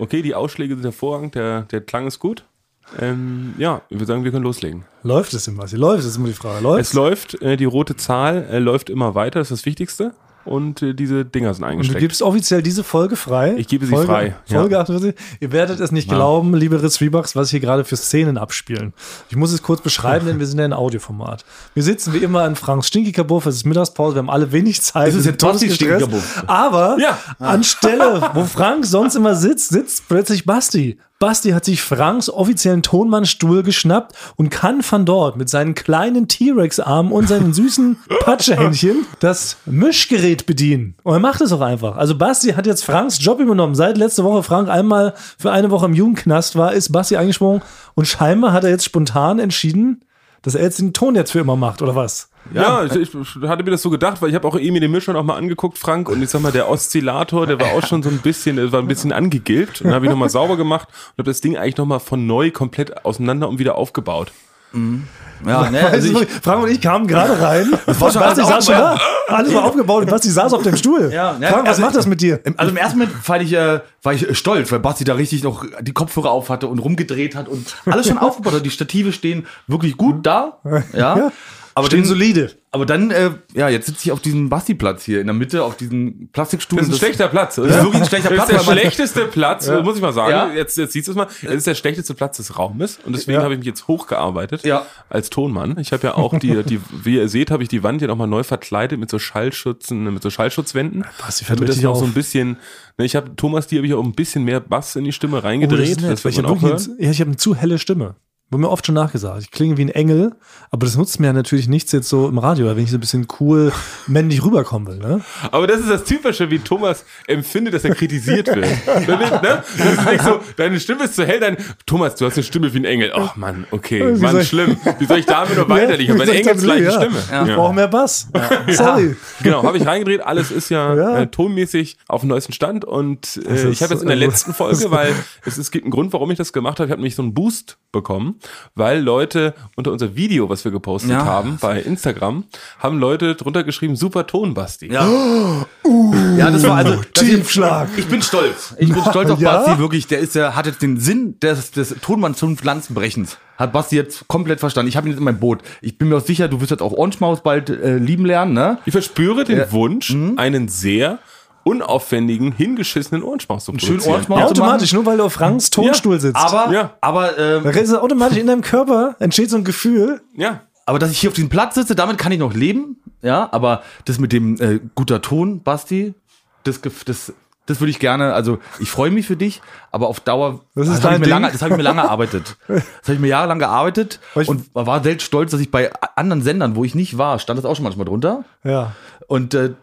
Okay, die Ausschläge sind hervorragend, der, der Klang ist gut. Ähm, ja, ich würde sagen, wir können loslegen. Läuft es immer? Läuft es ist immer die Frage. Läuft Es läuft, äh, die rote Zahl äh, läuft immer weiter, das ist das Wichtigste. Und äh, diese Dinger sind Und du eingesteckt. gibst offiziell diese Folge frei. Ich gebe sie Folge, frei, ja. Folge 48. Ihr werdet es nicht glauben, liebe Ritz Rebucks, was hier gerade für Szenen abspielen. Ich muss es kurz beschreiben, denn wir sind ja in Audioformat. Wir sitzen wie immer in Franks Stinkigerbuff, es ist Mittagspause, wir haben alle wenig Zeit. Es ist wir jetzt sind Basti todesgestresst. Stinkigerbuff. Aber Ja. anstelle, wo Frank sonst immer sitzt, sitzt plötzlich Basti. Basti hat sich Franks offiziellen Tonmannstuhl geschnappt und kann von dort mit seinen kleinen T-Rex-Armen und seinen süßen Patschehändchen das Mischgerät bedienen. Und er macht es auch einfach. Also Basti hat jetzt Franks Job übernommen. Seit letzte Woche Frank einmal für eine Woche im Jugendknast war, ist Basti eingesprungen und scheinbar hat er jetzt spontan entschieden, dass er jetzt den Ton jetzt für immer macht, oder was? Ja, ich, ich hatte mir das so gedacht, weil ich habe auch Emi den Mischer noch mal angeguckt, Frank, und ich sag mal, der Oszillator, der war auch schon so ein bisschen, der war ein bisschen angegilbt. Und dann habe ich nochmal sauber gemacht und habe das Ding eigentlich nochmal von neu komplett auseinander und wieder aufgebaut. Ja, ne, Also ich, Frank und ich kamen gerade rein. war schon Basti saß schon da. Alles war aufgebaut und Basti saß auf dem Stuhl. Ja, ne, Frank, was also macht das mit dir? also im ersten Moment war ich, äh, war ich stolz, weil Basti da richtig noch die Kopfhörer auf hatte und rumgedreht hat und alles schon aufgebaut hat. Die Stative stehen wirklich gut da. Ja. Aber Stehen dann, solide. Aber dann, äh, ja, jetzt sitze ich auf diesem Basti-Platz hier in der Mitte, auf diesem Plastikstuhl. Das ist ein schlechter Platz. Das ist wirklich ein schlechter Das Platz. ist der schlechteste Platz, muss ich mal sagen. Ja. Jetzt, jetzt siehst du es mal. Es ist der schlechteste Platz des Raumes und deswegen Ja. habe ich mich jetzt hochgearbeitet Ja. als Tonmann. Ich habe ja auch die, die, wie ihr seht, habe ich die Wand ja nochmal neu verkleidet mit so Schallschutzen, mit so Schallschutzwänden. Basti fällt damit das noch so ein bisschen, ne, ich habe Thomas, die habe ich auch ein bisschen mehr Bass in die Stimme reingedreht. Oh, das weil wird ich habe auch ja, ich habe eine zu helle Stimme. Wurde mir oft schon nachgesagt. Ich klinge wie ein Engel, aber das nutzt mir ja natürlich nichts jetzt so im Radio, wenn ich so ein bisschen cool männlich rüberkommen will. Ne? Aber das ist das Typische, wie Thomas empfindet, dass er kritisiert wird. Ne? Das ist nicht so, deine Stimme ist zu hell, dein Thomas, du hast eine Stimme wie ein Engel. Ach Mann, okay, Wie Mann, schlimm. Wie soll ich damit noch weiterliegen? Ich Ja, habe eine engelsgleiche das Stimme. Ja. Ich brauche mehr Bass. Sorry. Genau, habe ich reingedreht. Alles ist ja, Ja. Äh, tonmäßig auf dem neuesten Stand. Und äh, ich habe jetzt in der letzten Folge, weil es, es gibt einen Grund, warum ich das gemacht habe. Ich habe nämlich so einen Boost bekommen, weil Leute unter unser Video, was wir gepostet Ja. haben bei Instagram, haben Leute drunter geschrieben, super Ton, Basti. Ja. ja, das war also das Tiefschlag. Ich bin stolz. Ich bin stolz auf Ja? Basti, wirklich. Der ist, der hat jetzt den Sinn des, des Tonmanns zum Pflanzenbrechens. Hat Basti jetzt komplett verstanden. Ich habe ihn jetzt in meinem Boot. Ich bin mir auch sicher, du wirst jetzt auch Orange Maus bald äh, lieben lernen, ne? Ich verspüre den Ja. Wunsch, Mhm. einen sehr unaufwendigen, hingeschissenen Ohrenschmaus zu produzieren. schönen Ohrenschmaus. Ja. Automatisch, nur weil du auf Franks Tonstuhl sitzt. Aber, Ja. aber, ähm, Da ist automatisch in deinem Körper entsteht so ein Gefühl. ja. aber dass ich hier auf diesem Platz sitze, damit kann ich noch leben. Ja, aber das mit dem äh, guter Ton, Basti, das, das, das würde ich gerne, also ich freue mich für dich, aber auf Dauer, Das ist habe ich, mir lange- das hab ich mir lange erarbeitet. Das habe ich mir jahrelang gearbeitet ich- und war selbst stolz, dass ich bei anderen Sendern, wo ich nicht war, stand das auch schon manchmal drunter. Ja. Und äh,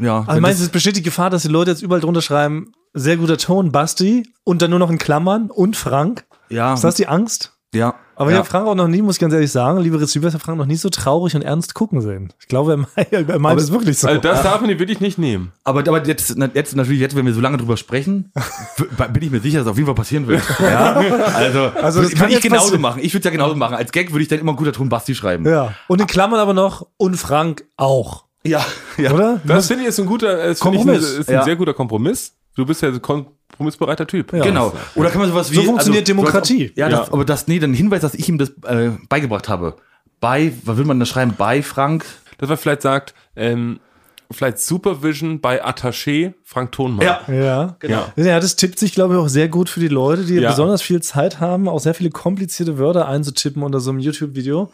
ja, Also meinst du, es besteht die Gefahr, dass die Leute jetzt überall drunter schreiben, sehr guter Ton, Basti, und dann nur noch in Klammern und Frank? ja, Ist das die Angst? ja, Aber ich ja. habe Frank auch noch nie, muss ich ganz ehrlich sagen, liebe Receiver, ich habe Frank noch nie so traurig und ernst gucken sehen. Ich glaube, er meint, er meint es wirklich so. Also das darf man dir wirklich nicht nehmen. Aber, aber jetzt, jetzt natürlich, jetzt, wenn wir so lange drüber sprechen, bin ich mir sicher, dass auf jeden Fall passieren wird. Ja? Also, Also das kann ich genauso passieren. machen. Ich würde ja genauso machen. Als Gag würde ich dann immer guter Ton Basti schreiben. ja. Und in Klammern aber noch, und Frank auch. Ja. ja. Oder? Das finde ich ist ein guter, äh, das finde ich ein, Kompromiss. ist ein Ja. sehr guter Kompromiss. Du bist ja ein kompromissbereiter Typ. Ja. Genau. Oder kann man sowas wie. So funktioniert hast- Demokratie. Ja, Ja. Das, aber das, nee, dann Hinweis, dass ich ihm das äh, beigebracht habe. Bei, was will man da schreiben? Bei Frank. Dass man vielleicht sagt, ähm, vielleicht Supervision bei Attaché Frank Thonmann. Ja. Genau. Ja. Ja, das tippt sich, glaube ich, auch sehr gut für die Leute, die Ja. besonders viel Zeit haben, auch sehr viele komplizierte Wörter einzutippen unter so einem YouTube-Video.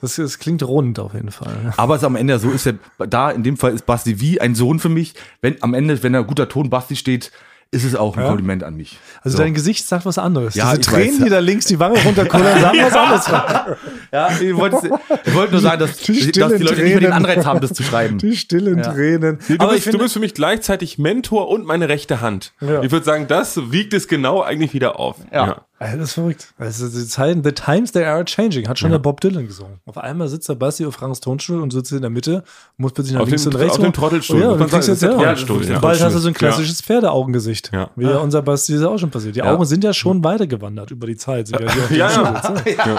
Das, das klingt rund auf jeden Fall. Aber es am Ende so ist ja, da in dem Fall ist Basti wie ein Sohn für mich. Wenn am Ende, wenn da guter Ton Basti steht, ist es auch ein Kompliment an mich. Also So. dein Gesicht sagt was anderes. Ja, Diese Tränen, weiß. die da links die Wange runterkullern, sagen was anderes. Ja, ich wollte, ich wollte nur sagen, dass, Die dass die Leute nicht mehr den Tränen. Anreiz haben, das zu schreiben. Die stillen Ja. Tränen. Du, Aber ich bist, du finde, bist für mich gleichzeitig Mentor und meine rechte Hand. Ja. Ich würde sagen, das wiegt es genau eigentlich wieder auf. Ja. Das ist verrückt. Also die Zeiten, the times they are changing, hat schon Ja. der Bob Dylan gesungen. Auf einmal sitzt der Basti auf Franks Tonstuhl und sitzt in der Mitte, muss plötzlich nach Auf links dem- und rechts. auf dem. Trottelstuhl, Oh Ja, und man du kriegst jetzt ja, Trottelstuhl, ja. bald hast du so ein Ja. klassisches Pferdeaugengesicht. Ja. Wie ja. unser Basti ist ja auch schon passiert. Die Ja. Augen sind ja schon weitergewandert über die Zeit. Ja, die auf dem Ja, Stuhl ja. sitzen.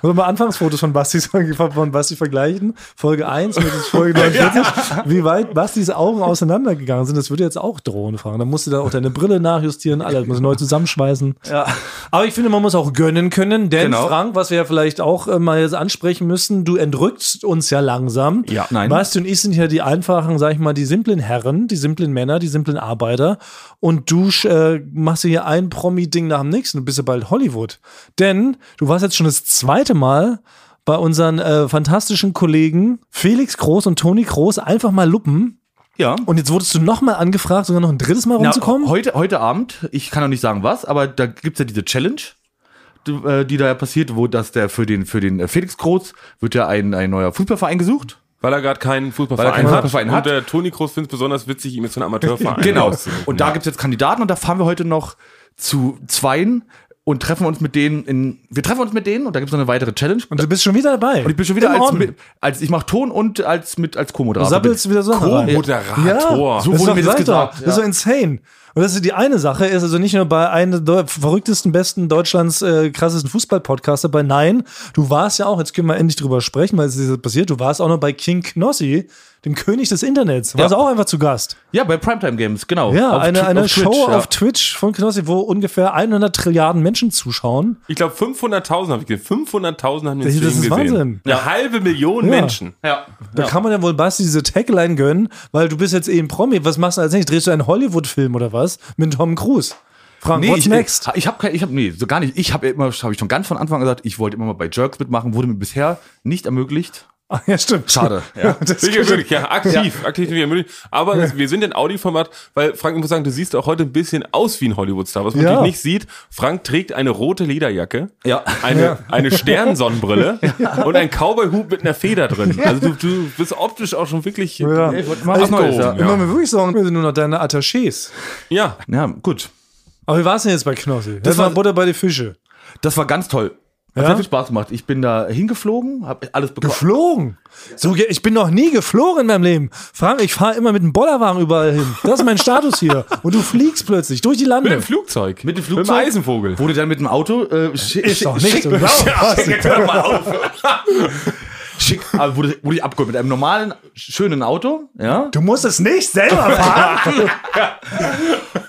Wollen wir Anfangsfotos von Basti, von Basti vergleichen? Folge 1 mit Folge 49. Wie weit Bastis Augen auseinandergegangen sind, das würde jetzt auch drohen, fragen. Dann musst du da auch deine Brille nachjustieren, alles muss neu zusammenschweißen. Ja. Aber ich finde, man muss auch gönnen können, denn Genau. Frank, was wir ja vielleicht auch äh, mal jetzt ansprechen müssen, du entrückst uns ja langsam. Ja, nein. Basti und ich sind ja die einfachen, sag ich mal, die simplen Herren, die simplen Männer, die simplen Arbeiter. Und du äh, machst hier ein Promi-Ding nach dem nächsten. Du bist ja bald Hollywood. Denn du warst jetzt schon das zweite Mal bei unseren äh, fantastischen Kollegen Felix Groß und Toni Groß einfach mal luppen. Ja. Und jetzt wurdest du nochmal angefragt, sogar noch ein drittes Mal Na, rumzukommen. heute, heute Abend, ich kann noch nicht sagen was, aber da gibt's ja diese Challenge, die, äh, die da ja passiert, wo das der für den, für den äh, Felix Groß wird ja ein, ein neuer Fußballverein gesucht. Weil er gerade keinen Weil er Fußballverein keinen hat. Fußballverein hat. Und der Toni Kroos findet es besonders witzig, ihm jetzt so einen Amateurverein Genau. Und da Ja. gibt's jetzt Kandidaten und da fahren wir heute noch zu zweien und treffen uns mit denen in. Wir treffen uns mit denen und da gibt's noch eine weitere Challenge. und du bist schon wieder dabei. Und ich bin schon wieder Im als, mit, als ich mache Ton und als mit als Du Co-Moderator. sabbelst wieder so. Co-Moderator. So das wurde mir das gesagt, Das ist so insane. Und das ist die eine Sache, ist also nicht nur bei einem der verrücktesten, besten Deutschlands äh, krassesten Fußball-Podcaster, bei Nein, du warst ja auch, jetzt können wir endlich drüber sprechen, weil es ist passiert, du warst auch noch bei King Knossi, dem König des Internets, warst Ja. auch einfach zu Gast. Ja, bei Primetime Games, genau. Ja, Auf eine, eine auf Show Twitch, ja. auf Twitch von Knossi, wo ungefähr 100 Trilliarden Menschen zuschauen. Ich glaube 500.000 habe ich gesehen. 500.000 haben den Das- Stream das ist gesehen. Wahnsinn. Eine halbe Million Ja. Menschen. Ja. Da kann man ja wohl Basti diese Tagline gönnen, weil du bist jetzt eh ein Promi. Was machst du als nächstes? Drehst du einen Hollywood-Film oder was? Mit Tom Cruise. Frank, Nee, what's ich, next? Ich habe ich habe nee, so gar nicht. Ich habe immer, habe ich schon ganz von Anfang an gesagt, ich wollte immer mal bei Jerks mitmachen, wurde mir bisher nicht ermöglicht. Ah, ja, stimmt. Schade. Ja. Das Wirklich, wirklich, ja, aktiv, aktiv nicht möglich. Aber das, wir sind in Audi-Format, weil Frank, ich muss sagen, du siehst auch heute ein bisschen aus wie ein Hollywood-Star. Was man Ja. natürlich nicht sieht, Frank trägt eine rote Lederjacke, Ja. eine, Ja. eine Sternsonnenbrille und ein Cowboy-Hut mit einer Feder drin. Also du, du bist optisch auch schon wirklich Ja. Neues, ja. Ich muss mir wirklich sagen, wir sind nur noch deine Attachés. ja. ja, gut. Aber wie war es denn jetzt bei Knossi? Das, Das war war- Butter bei die Fische. Das war ganz toll. Hat Ja? sehr viel Spaß gemacht. Ich bin da hingeflogen, habe alles bekommen. Geflogen. So, ich bin noch nie geflogen in meinem Leben. Frank, ich fahre immer mit dem Bollerwagen überall hin. Das ist mein Status hier. Und du fliegst plötzlich durch die Mit dem Lande. Flugzeug. Mit dem Mit Flugzeug? dem Eisenvogel. Wurde dann mit dem Auto äh, schick, Ist doch nicht schick, so. Genau. Mal auf. Schick, aber wurde, wurde ich abgeholt mit einem normalen, schönen Auto, ja, Du musst es nicht selber fahren.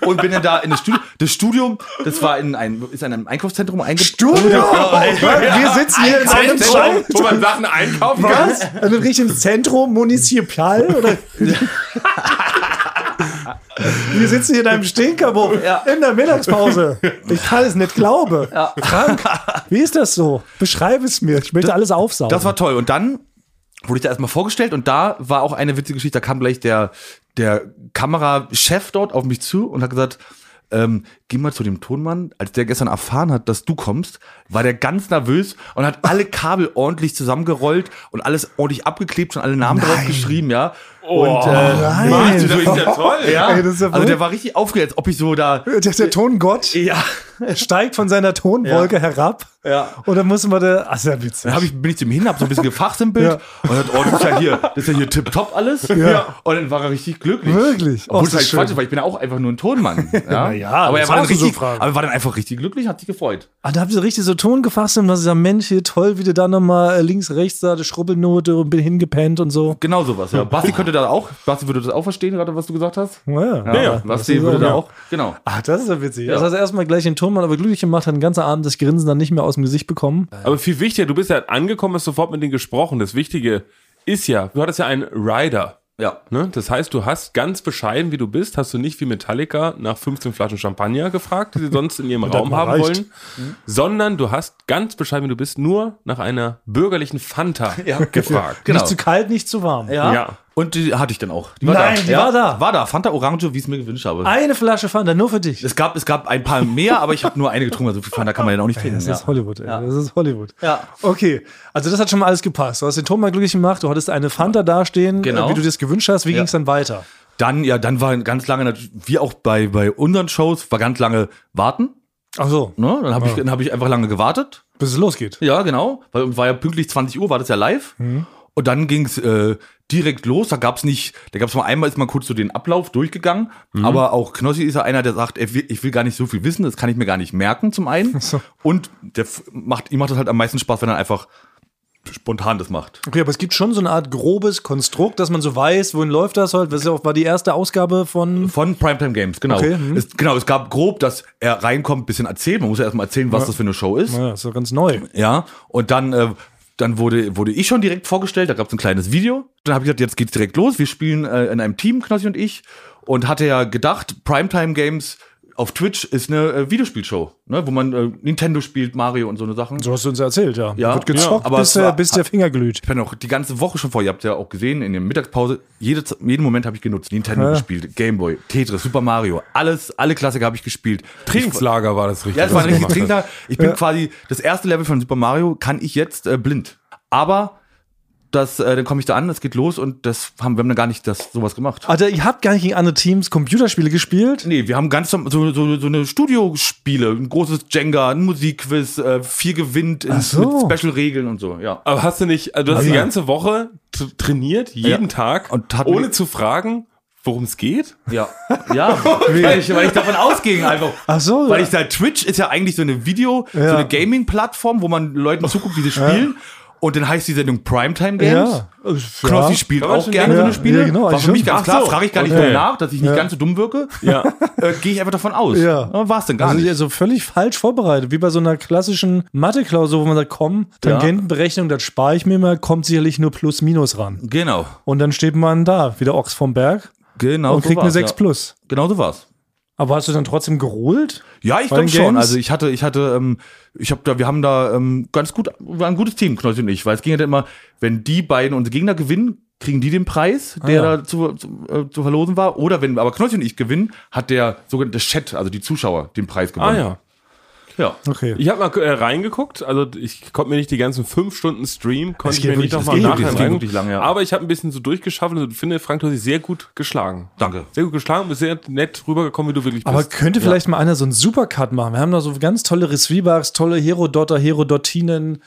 und bin dann da in das Studio. Das Studium, das war in ein, ist in einem Einkaufszentrum eingebaut. Studio. Wir sitzen hier in einem Zentrum, wo man Sachen einkaufen kann. Was? In einem richtigen Zentrum municipal? Oder? Wir sitzen hier in einem Stinkerbuch Ja. in der Mittagspause. Ich kann es nicht glauben. Frank, wie ist das so? Beschreib es mir. Ich möchte alles aufsaugen. Das war toll. Und dann wurde ich da erstmal vorgestellt und da war auch eine witzige Geschichte. Da kam gleich der, der Kamerachef dort auf mich zu und hat gesagt, ähm, geh mal zu dem Tonmann. Als der gestern erfahren hat, dass du kommst, war der ganz nervös und hat alle Kabel ordentlich zusammengerollt und alles ordentlich abgeklebt und alle Namen drauf geschrieben, ja. und äh, nein. Mann, das ist ja toll. ja, Ey, das ist ja also der war richtig aufgeregt, ob ich so da. der, der Tongott Ja. steigt von seiner Tonwolke herab. Ja. Und dann muss man da. Ach, sehr witzig. Dann hab ich, bin ich zu ihm hin, hab so ein bisschen gefachsimpelt Ja. und hat, oh, das ist ja hier, das ist ja hier tipptopp alles. Ja. Und dann war er richtig glücklich. Wirklich? Oh, Obwohl ist es halt Quatsch weil ich bin ja auch einfach nur ein Tonmann. Ja, ja, aber er war dann darfst du so richtig, fragen. aber er war dann einfach richtig glücklich, hat sich gefreut. Ah, da habt ihr richtig so Ton gefasst und was ist Mensch, hier toll, wie du da nochmal links, rechts da, die Schrubbelnote und bin hingepennt und so. Genau sowas, ja. Basti könnte da auch, Basti würde das auch verstehen, gerade was du gesagt hast. Ja, Ja, ja, Basti das ist würde da auch, genau. Ach, das ist ja witzig. Ja. Das heißt, erstmal gleich den Tonmann aber glücklich gemacht, hat den ganzen Abend das Grinsen dann nicht mehr aus dem Gesicht bekommen. Aber viel wichtiger, du bist ja angekommen, hast sofort mit denen gesprochen. Das Wichtige ist ja, du hattest ja einen Rider. Ja. Ne? Das heißt, du hast ganz bescheiden, wie du bist, hast du nicht wie Metallica nach 15 Flaschen Champagner gefragt, die sie sonst in ihrem Raum haben reicht. wollen, sondern du hast ganz bescheiden, wie du bist, nur nach einer bürgerlichen Fanta gefragt. Genau. Nicht zu kalt, nicht zu warm. Ja. Ja. Und die hatte ich dann auch. Die Nein, die war da. War da. Fanta Orange, wie ich es mir gewünscht habe. Eine Flasche Fanta, nur für dich. Es gab, es gab ein paar mehr, aber ich habe nur eine getrunken. Also viel Fanta kann man ja auch nicht trinken. Das ja. ist Hollywood, ey. Ja. Das ist Hollywood. Ja. Okay, also das hat schon mal alles gepasst. Du hast den Tonmann glücklich gemacht, du hattest eine Fanta dastehen, Genau. äh, wie du dir das gewünscht hast. Wie Ja. ging es dann weiter? Dann, ja, dann war ganz lange, wie auch bei, bei unseren Shows, war ganz lange warten. Ach so, Ne? Dann habe ich, dann hab ich einfach lange gewartet. bis es losgeht. Ja, genau. Weil war ja pünktlich 20 Uhr, war das ja live. Und dann ging's äh, direkt los. Da gab's nicht, da gab's mal einmal, ist mal kurz so den Ablauf durchgegangen. Aber auch Knossi ist ja einer, der sagt, will, ich will gar nicht so viel wissen, das kann ich mir gar nicht merken zum einen. so. Und der macht, ihm macht das halt am meisten Spaß, wenn er einfach spontan das macht. Okay, aber es gibt schon so eine Art grobes Konstrukt, dass man so weiß, wohin läuft das halt. Das ja war die erste Ausgabe von. Von Primetime Games, genau. Okay, hm. es, genau, es gab grob, dass er reinkommt, bisschen erzählt. Man muss ja erstmal erzählen, was das für eine Show ist. Naja, ist ja ganz neu. Ja, und dann, äh, dann wurde, wurde ich schon direkt vorgestellt, da gab es ein kleines Video. Dann habe ich gesagt, jetzt geht's direkt los. Wir spielen äh, in einem Team, Knossi und ich. Und hatte ja gedacht, Primetime Games auf Twitch ist eine äh, Videospielshow, ne, wo man äh, Nintendo spielt, Mario und so eine Sachen. So hast du uns erzählt, ja. Ja, Wird gezockt, ja, aber bis, war- bis der Finger glüht. Ich bin auch die ganze Woche schon vor, ihr habt ja auch gesehen, in der Mittagspause, jede, jeden Moment habe ich genutzt. Nintendo Ja. gespielt, Gameboy, Tetris, Super Mario, alles, alle Klassiker habe ich gespielt. Trainingslager war das richtig. Ja, das war ein du richtig gemacht Trinker. Ich bin quasi, das erste Level von Super Mario kann ich jetzt äh, blind. Aber das, äh, dann komme ich da an, es geht los und das haben wir haben dann gar nicht das sowas gemacht. Alter, ihr habt gar nicht gegen andere Teams Computerspiele gespielt? Nee, wir haben ganz so, so, so eine Studiospiele, ein großes Jenga, ein Musikquiz, äh, viel gewinnt in, so. mit Special-Regeln und so, ja. Aber hast du nicht, also du hast die Ja. ganze Woche trainiert, jeden Ja. Tag, ohne zu fragen, worum es geht? Ja, ja, weil ich, weil ich davon ausging einfach. Ach so, Weil ja. ich da, Twitch ist ja eigentlich so eine Video, so Ja. eine Gaming-Plattform, wo man Leuten zuguckt, wie sie spielen. Und dann heißt die Sendung Primetime Games. Ja. Knossi Ja. spielt auch gerne denken. so eine Ja, Spiele. ja, genau, War für mich ganz klar, so. frage ich gar nicht Okay. mehr nach, dass ich nicht ganz so dumm wirke. Ja. Äh, Gehe ich einfach davon aus. Ja. War es denn gar also, nicht. Also völlig falsch vorbereitet, wie bei so einer klassischen Mathe-Klausur, wo man sagt, komm, Tangentenberechnung, das spare ich mir mal, kommt sicherlich nur plus minus ran. Genau. Und dann steht man da, wie der Ochs vom Berg, Genau und so kriegt eine war's, 6 ja. plus. Genau so war's. Aber hast du dann trotzdem geholt? Ja, ich glaube schon. Also ich hatte, ich hatte, ähm, ich habe da, wir haben da ähm, ganz gut, war ein gutes Team, Knossi und ich, weil es ging ja dann immer, wenn die beiden unsere Gegner gewinnen, kriegen die den Preis, der ja. da zu, zu, äh, zu verlosen war. Oder wenn aber Knossi und ich gewinnen, hat der sogenannte Chat, also die Zuschauer, den Preis Ah gewonnen. ja. Ja. Okay. Ich habe mal äh, reingeguckt, also ich konnte mir nicht die ganzen fünf Stunden Stream, konnte ich mir nicht wirklich- nochmal das geht nachher wirklich- lang, ja. Aber ich habe ein bisschen so durchgeschafft und finde, Frank, du hast dich sehr gut geschlagen. Danke. Sehr gut geschlagen, bist sehr nett rübergekommen, wie du wirklich Aber bist. könnte vielleicht mal einer so einen Supercut machen? Wir haben da so ganz tolle Receivax, tolle Herodotter, Herodottinen.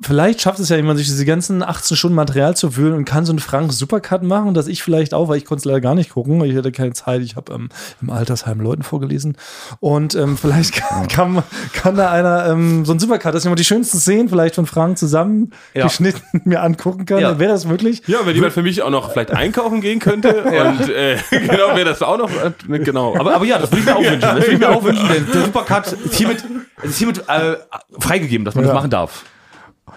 Vielleicht schafft es ja jemand, sich diese ganzen 18 Stunden Material zu wühlen und kann so einen Frank Supercut machen, dass ich vielleicht auch, weil ich konnte es leider gar nicht gucken, ich hatte keine Zeit, ich habe ähm, im Altersheim Leuten vorgelesen. Und ähm, vielleicht kann, kann, kann da einer ähm, so einen Supercut, dass jemand die schönsten Szenen vielleicht von Frank zusammen Ja. geschnitten mir angucken kann. Ja. Wäre das möglich? Ja, wenn jemand für mich auch noch vielleicht einkaufen gehen könnte und äh, genau wäre das auch noch äh, genau. Aber, aber ja, das würde ich mir auch wünschen. Das würde ich mir auch wünschen. Der, der Supercut ist hiermit, es ist hiermit äh, freigegeben, dass man Ja. das machen darf.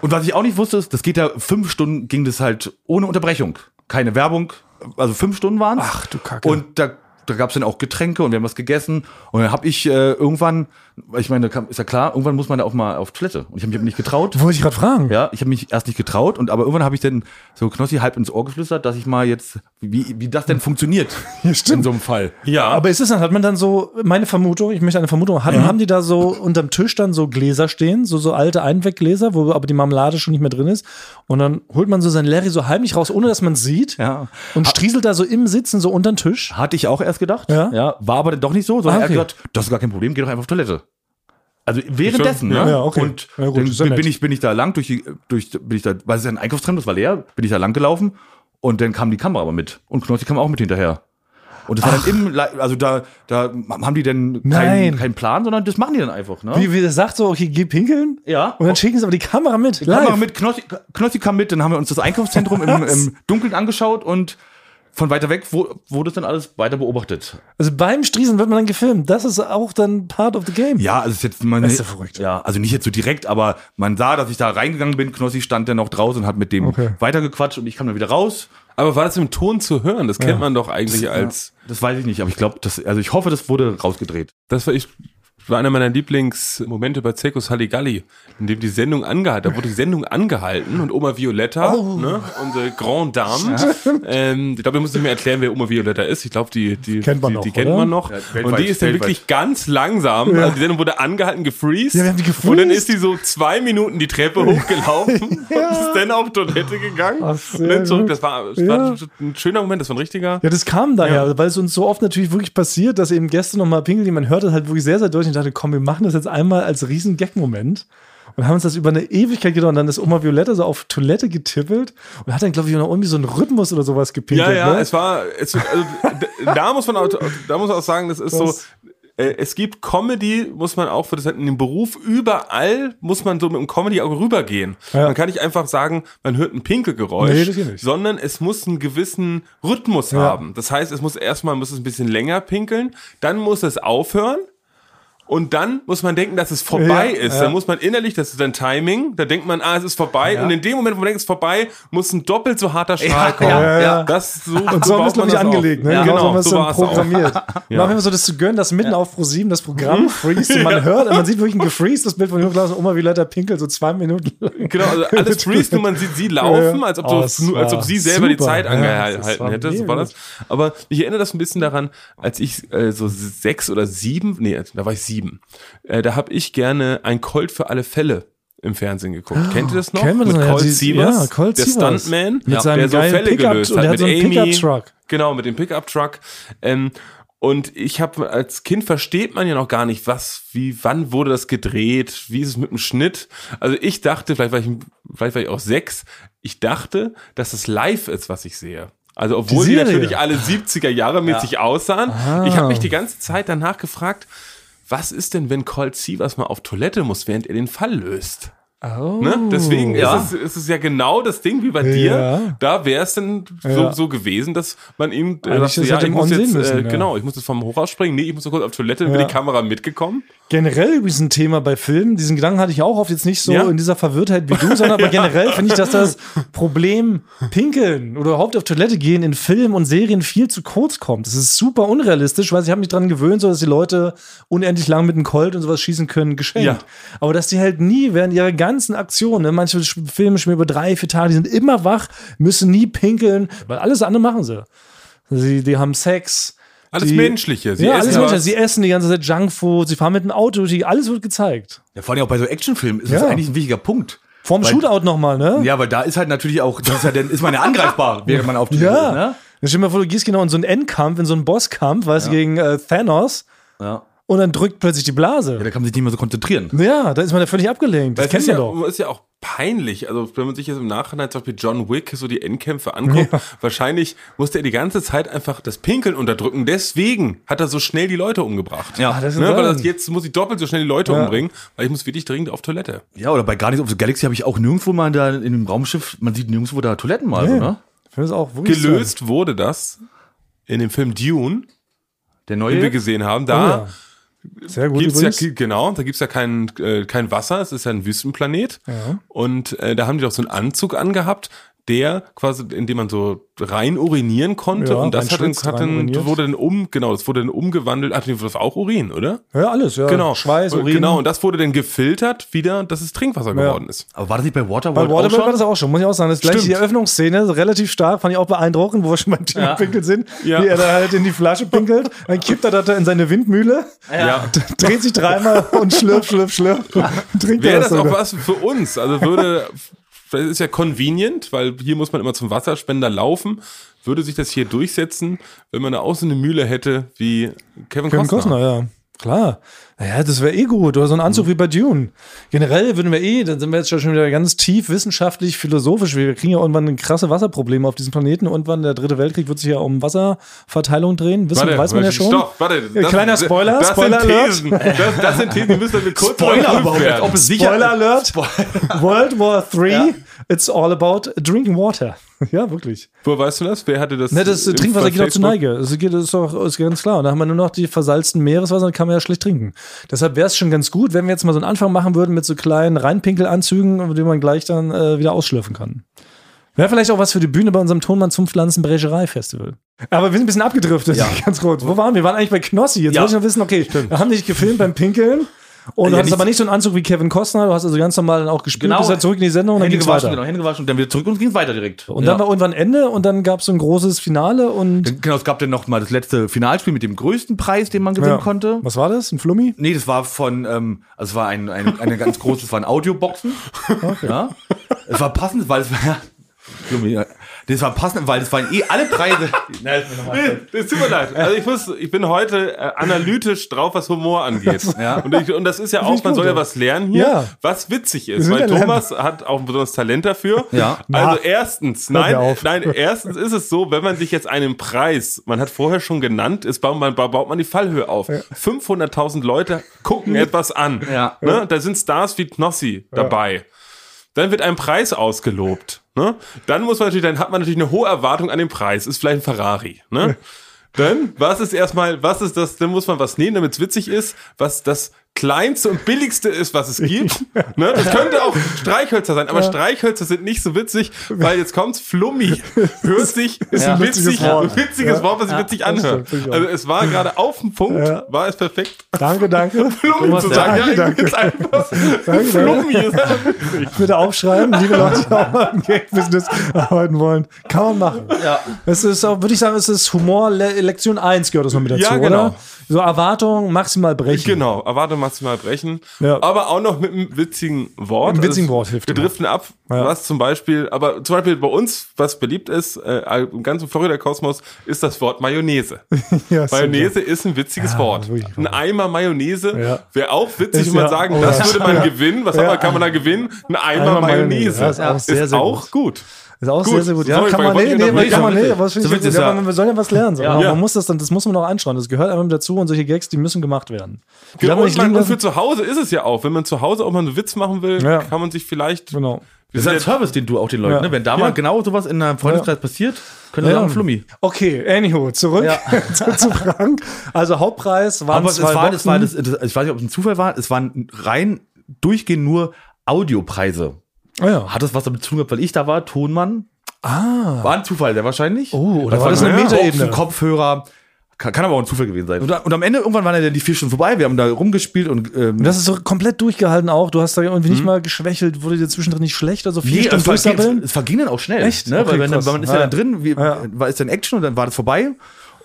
Und was ich auch nicht wusste, ist, das geht ja fünf Stunden, ging das halt ohne Unterbrechung. Keine Werbung, also fünf Stunden waren Ach, du Kacke. Und da, da gab es dann auch Getränke und wir haben was gegessen. Und dann habe ich äh, irgendwann, ich meine, da kam- ist ja klar, irgendwann muss man da auch mal auf Toilette. Und ich habe mich nicht getraut. Wollte ich gerade fragen. Ja, ich habe mich erst nicht getraut und aber irgendwann habe ich dann so Knossi halb ins Ohr geflüstert, dass ich mal jetzt, wie, wie das denn funktioniert Ja, stimmt. in so einem Fall. Ja, Aber ist es dann, hat man dann so, meine Vermutung, ich möchte eine Vermutung haben, haben die da so unterm Tisch dann so Gläser stehen, so, so alte Einweggläser, wo aber die Marmelade schon nicht mehr drin ist. Und dann holt man so sein Larry so heimlich raus, ohne dass man sieht. Ja. Und strieselt da so im Sitzen so unterm Tisch. Hatte ich auch erst gedacht. Ja? war aber dann doch nicht so, sondern Ah, er okay. hat gesagt, das ist gar kein Problem, geh doch einfach auf Toilette. Also währenddessen, Ja. ne? Ja, okay. Und Ja, gut, dann ja bin, ich bin ich da lang durch die durch bin ich da, weil es ist ja ein Einkaufstrennen, das war leer, bin ich da lang gelaufen und dann kam die Kamera aber mit und Knossi kam auch mit hinterher. Und das war dann im, Li- also da, da haben die Nein. keinen keinen Plan, sondern das machen die dann einfach, ne? Wie, wie der sagt so, okay, geh pinkeln. Ja. Und dann schicken sie aber die Kamera mit. Kamera live. mit, Knossi, Knossi kam mit, dann haben wir uns das Einkaufszentrum im, im Dunkeln angeschaut und von weiter weg wo- wurde es dann alles weiter beobachtet. Also beim Strieseln wird man dann gefilmt. Das ist auch dann part of the game. Ja, also es ist jetzt man, Das ist ja verrückt. Ja, also nicht jetzt so direkt, aber man sah, dass ich da reingegangen bin. Knossi stand dann noch draußen und hat mit dem Okay. weitergequatscht und ich kam dann wieder raus. aber war das im Ton zu hören? Das kennt man doch eigentlich als. Das weiß ich nicht, aber ich glaube, das, also ich hoffe, das wurde rausgedreht. Das war ich. War einer meiner Lieblingsmomente bei Zirkus Halligalli, in dem die Sendung angehalten, da wurde die Sendung angehalten und Oma Violetta, Oh. ne, unsere Grand Dame, ähm, ich glaube, wir müssen nicht mehr erklären, wer Oma Violetta ist. Ich glaube, die, die, Kennt man die, noch, die kennt man noch. Ja, und die ist dann weltweit. wirklich ganz langsam. Also die Sendung wurde angehalten, gefreezed. Ja, wir haben die gefreezed. Und dann ist die so zwei Minuten die Treppe hochgelaufen und ist dann auf Toilette gegangen. Ach, und dann zurück. Das war, das Ja. war ein schöner Moment, das war ein richtiger. Ja, das kam daher, weil es uns so oft natürlich wirklich passiert, dass eben Gäste nochmal pinkeln, die man hört das halt wirklich sehr, sehr deutlich. Dachte, komm, wir machen das jetzt einmal als riesen Gag-Moment. Und haben uns das über eine Ewigkeit gedacht. Und dann ist Oma Violetta so auf Toilette getippelt und hat dann, glaube ich, noch irgendwie so einen Rhythmus oder sowas gepinkelt. Ja, ja, ne? es war, es, also, da muss man auch, da muss man auch sagen, das ist so, Das- äh, es gibt Comedy, muss man auch für das in dem Beruf überall muss man so mit dem Comedy auch rübergehen. Ja. Man kann nicht einfach sagen, man hört ein Pinkelgeräusch, Nee, sondern es muss einen gewissen Rhythmus Ja. haben. Das heißt, es muss erstmal muss es ein bisschen länger pinkeln, dann muss es aufhören. Und dann muss man denken, dass es vorbei Ja, ist. ja. Dann muss man innerlich, das ist dann Timing, da denkt man, ah, es ist vorbei. Und in dem Moment, wo man denkt, es ist vorbei, muss ein doppelt so harter Strahl kommen. ja, ja. Das so, Und so haben wir es, glaube ich, angelegt, ne? Ja, Genau, so haben genau, wir es so dann war es auch. programmiert. Und Ja. auf jeden Fall so das zu gönnen, dass mitten auf ProSieben das Programm freest und man hört, man sieht wirklich ein gefreestes Bild von Jürgen und Oma Violetta pinkelt so zwei Minuten lang. Genau, also alles freest und man sieht sie laufen, Ja. als ob, Oh, nur, als ob sie selber die super. Zeit Ja, angehalten hätte. So war das. Aber ich erinnere das ein bisschen daran, als ich äh, so sechs oder sieben, nee, da war ich sieben, äh, da habe ich gerne ein Colt für alle Fälle im Fernsehen geguckt. Kennt ihr das noch? Kennen wir das mit? Ja, Colt die- Sievers, ja, Colt der Sievers. Stuntman, Mit ja, seinem der so Fälle Pickup- gelöst hat. der hat Mit so einen Amy. Pickup-Truck. Genau, mit dem Pickup-Truck. Ähm, und ich habe als Kind versteht man ja noch gar nicht, was, wie, wann wurde das gedreht, wie ist es mit dem Schnitt. Also ich dachte, vielleicht war ich, vielleicht war ich auch sechs, ich dachte, dass es live ist, was ich sehe. Also obwohl Die die, natürlich alle 70er Jahre mäßig aussahen. Ich habe mich die ganze Zeit danach gefragt, was ist denn, wenn Colt Sievers mal auf Toilette muss, während er den Fall löst? Oh. Ne? Deswegen Ja. ist, es, ist es ja genau das Ding wie bei Ja. dir. Da wäre es dann so, Ja. so gewesen, dass man ihm äh, das ja, ich muss jetzt, müssen, äh, ja. genau, ich muss jetzt vom Hochhaus springen. Nee, ich muss noch kurz auf Toilette, dann Ja. wird die Kamera mitgekommen. Generell übrigens ein Thema bei Filmen. Diesen Gedanken hatte ich auch oft jetzt nicht so Ja. in dieser Verwirrtheit wie du, sondern aber generell finde ich, dass das Problem Pinkeln oder überhaupt auf Toilette gehen in Filmen und Serien viel zu kurz kommt. Das ist super unrealistisch, weil ich habe mich dran gewöhnt, so dass die Leute unendlich lang mit einem Colt und sowas schießen können, geschenkt. Ja. Aber dass die halt nie während ihrer ganzen Aktionen, ne, manche Filme schon über drei, vier Tage, die sind immer wach, müssen nie pinkeln, weil alles andere machen sie. Sie, die haben Sex. Alles die, Menschliche. Sie ja, essen alles was. Menschliche. Sie essen die ganze Zeit Junkfood, sie fahren mit dem Auto, die, alles wird gezeigt. Ja, vor allem auch bei so Actionfilmen ist das Ja. eigentlich ein wichtiger Punkt. Vorm Weil- Shootout nochmal, ne? Ja, weil da ist halt natürlich auch, das ist, ja, dann ist man ja angreifbar, während man auf die Ja. ne? Dann stell dir mal vor, du gehst genau in so einen Endkampf, in so einen Bosskampf, weißt du, gegen äh, Thanos ja. Und dann drückt plötzlich die Blase. ja. Da kann man sich nicht mehr so konzentrieren. Ja, da ist man ja völlig abgelenkt. Das Das kennt ist man ja, doch. ist ja auch peinlich. Also, wenn man sich jetzt im Nachhinein zum Beispiel John Wick so die Endkämpfe anguckt, wahrscheinlich musste er die ganze Zeit einfach das Pinkeln unterdrücken. Deswegen hat er so schnell die Leute umgebracht. Ja. Ah, das ist Ne, weil das, jetzt muss ich doppelt so schnell die Leute Ja. umbringen, weil ich muss wirklich dringend auf Toilette. Ja, oder bei Guardians of the Galaxy habe ich auch nirgendwo mal da in dem Raumschiff, man sieht nirgendwo da Toiletten mal, so, Nee. ne? Ich finde das auch wirklich Gelöst wurde das in dem Film Dune, Der den neue. wir gesehen haben. Oh, Da ja. Sehr gut gibt's übrigens. ja, genau, da gibt's ja kein, äh, kein Wasser, es ist ja ein Wüstenplanet. Ja. Und äh, da haben die doch so einen Anzug angehabt, der quasi, in dem man so rein urinieren konnte. Ja, und das hat hat dann wurde dann um, genau, das wurde dann umgewandelt. Ach, das war auch Urin, oder? ja, alles, ja. Genau. Schweiß, Und Urin. Genau, und das wurde dann gefiltert wieder, dass es Trinkwasser geworden ist. Aber war das nicht bei Waterworld Bei auch Waterworld war das auch schon, muss ich auch sagen. Das gleiche Stimmt. die Eröffnungsszene, so relativ stark, fand ich auch beeindruckend, wo wir schon beim Thema Pinkeln sind, Ja. wie er da halt in die Flasche pinkelt, dann kippt er da in seine Windmühle, Ja. dreht sich dreimal und schlürf, schlürf, schlürf. Trinkt Wäre das so. auch was für uns? Also würde, das ist ja convenient, weil hier muss man immer zum Wasserspender laufen. Würde sich das hier durchsetzen, wenn man da auch so eine Mühle hätte wie Kevin, Kevin Costner? Costner, ja. Klar. Naja, das wäre eh gut. Oder so ein Anzug wie bei Dune. Generell würden wir eh, dann sind wir jetzt schon wieder ganz tief wissenschaftlich, philosophisch. Wir kriegen ja irgendwann krasse Wasserprobleme auf diesem Planeten. Irgendwann der dritte Weltkrieg wird sich ja um Wasserverteilung drehen. Wissen, weiß man ja schon. Stopp, warte. Ja, kleiner Spoiler, das Spoiler sind Alert. Thesen. Das, das sind Thesen, die müssen wir kurz Spoiler, werden. ob es sicher Spoiler Alert. Spoiler. World War III, it's all about drinking water. Ja, wirklich. Wo weißt du das? Wer hatte das? Ne, das im- Trinkwasser geht auch zu? Neige. Das, geht, das ist doch ist ganz klar. Und da haben wir nur noch die versalzten Meereswasser, dann kann man ja schlecht trinken. Deshalb wäre es schon ganz gut, wenn wir jetzt mal so einen Anfang machen würden mit so kleinen Reinpinkelanzügen, die man gleich dann äh, wieder ausschlürfen kann. Wäre vielleicht auch was für die Bühne bei unserem Tonmann zum Pflanzenbrecherei-Festival. Aber wir sind ein bisschen abgedriftet, Ja. ganz kurz. Wo waren wir? Wir waren eigentlich bei Knossi. Jetzt Ja. wollte ich noch wissen, okay, wir haben dich gefilmt beim Pinkeln. Und du Ja, hattest nicht- aber nicht so einen Anzug wie Kevin Costner, du hast also ganz normal dann auch gespielt, Genau. bist halt zurück in die Sendung und dann Hände gewaschen, weiter. genau, Hände gewaschen und dann wieder zurück und ging weiter direkt. Und ja. dann war irgendwann Ende und dann gab es so ein großes Finale und Genau, es gab dann noch mal das letzte Finalspiel mit dem größten Preis, den man gewinnen Ja. konnte. Was war das? Ein Flummi? Nee, das war von, ähm, also es war ein, ein, eine ganz große, es waren Audioboxen. Ja. Es war passend, weil es war, ja. Das war passend, weil das waren eh alle Preise. Nein, das tut mir leid. Also ich muss, ich bin heute äh, analytisch drauf, was Humor angeht. Ja. Und, ich, und das ist ja Finde auch, man gut, soll ja was lernen hier, Ja. was witzig ist, weil Thomas hat auch ein besonderes Talent dafür. Ja. Also erstens, nein, nein, erstens ist es so, wenn man sich jetzt einen Preis, man hat vorher schon genannt, ist baut man, baut man die Fallhöhe auf. 500.000 Leute gucken etwas an. Ja. Ne? Da sind Stars wie Knossi dabei. Dann wird ein Preis ausgelobt. Ne? Dann muss man natürlich, dann hat man natürlich eine hohe Erwartung an den Preis. Ist vielleicht ein Ferrari. Ne? Dann, was ist erstmal, was ist das, dann muss man was nehmen, damit es witzig ist, was das kleinste und billigste ist, was es gibt. ne? Das könnte auch Streichhölzer sein, aber Streichhölzer sind nicht so witzig, weil jetzt kommt's Flummi. Hört sich, ist Ja. ein Witziges witzig, Wort. ein witziges Ja. Wort, was sich witzig anhört. stimmt, ich. Also es war gerade auf dem Punkt, Ja. war es perfekt. Danke, danke. Flummi Thomas, zu sagen, danke, ja, danke. ist einfach danke. Flummi. Ist einfach witzig. Bitte aufschreiben, liebe Leute, die auch mal im Gag-Business arbeiten wollen. Kann man machen. Ja. Es ist auch, würde ich sagen, es ist Humor, Le Lektion 1 gehört das noch mit dazu, Ja, genau. oder? So Erwartung maximal brechen. Genau, erwarte maximal brechen. Ja. Aber auch noch mit einem witzigen Wort. Ein witzigen Also, Wort hilft Wir immer. driften ab, Ja. was zum Beispiel, aber zum Beispiel bei uns, was beliebt ist, äh, im ganzen Florida-Kosmos, ist das Wort Mayonnaise. Ja. Mayonnaise ist ein witziges Wort. Ein Eimer Mayonnaise wäre auch witzig, Ist wenn man sagen, oh, das würde man gewinnen. Was man, kann man da gewinnen? Ein Eimer, Eimer Mayonnaise. Mayonnaise. Ist auch sehr, ist sehr auch gut. Ist auch Gut. sehr, sehr gut. Ja, Sorry, kann ich man, nee, nicht nee, unterbrechen. kann man, nee, So aber das finde ich gut. ist Ja, ja- man, wir sollen ja was lernen. So. Ja. Man Ja. muss das dann, das muss man auch anschauen. Das gehört einfach mit dazu und solche Gags, die müssen gemacht werden. Die darf Genau, man und, man, und für zu Hause ist es ja auch. Wenn man zu Hause auch mal einen Witz machen will, Ja. kann man sich vielleicht. Genau. Wir Das ist sind ein Service, den du auch den Leuten, Ja. ne? Wenn da Ja. mal genau sowas in einem Freundeskreis passiert, können wir Ja. sagen, Flummi. Okay, anywho, zurück Ja. zu, zu Frank. Also Hauptpreis waren Aber es zwei war, das war das, das, ich weiß nicht, ob es ein Zufall war, es waren rein durchgehend nur Audiopreise. Ah, ja. Hat das was damit zu tun gehabt, weil ich da war, Tonmann? Ah. War ein Zufall, sehr wahrscheinlich. Oh, oder Das war das eine Metaebene? Boxen, Kopfhörer. Kann, kann aber auch ein Zufall gewesen sein. Und, und am Ende, irgendwann waren ja dann die vier Stunden vorbei, wir haben da rumgespielt und ähm, Und das ist so komplett durchgehalten auch. Du hast da irgendwie nicht mal geschwächelt, wurde dir zwischendrin nicht schlecht, also vier Nee, Stunden es, verging, durchsabbeln. es verging dann auch schnell. Echt? Ne? Okay, Weil wenn, dann- man ist Ja, ja, ja. dann drin, wie, Ja. war ist dann Action und dann war das vorbei.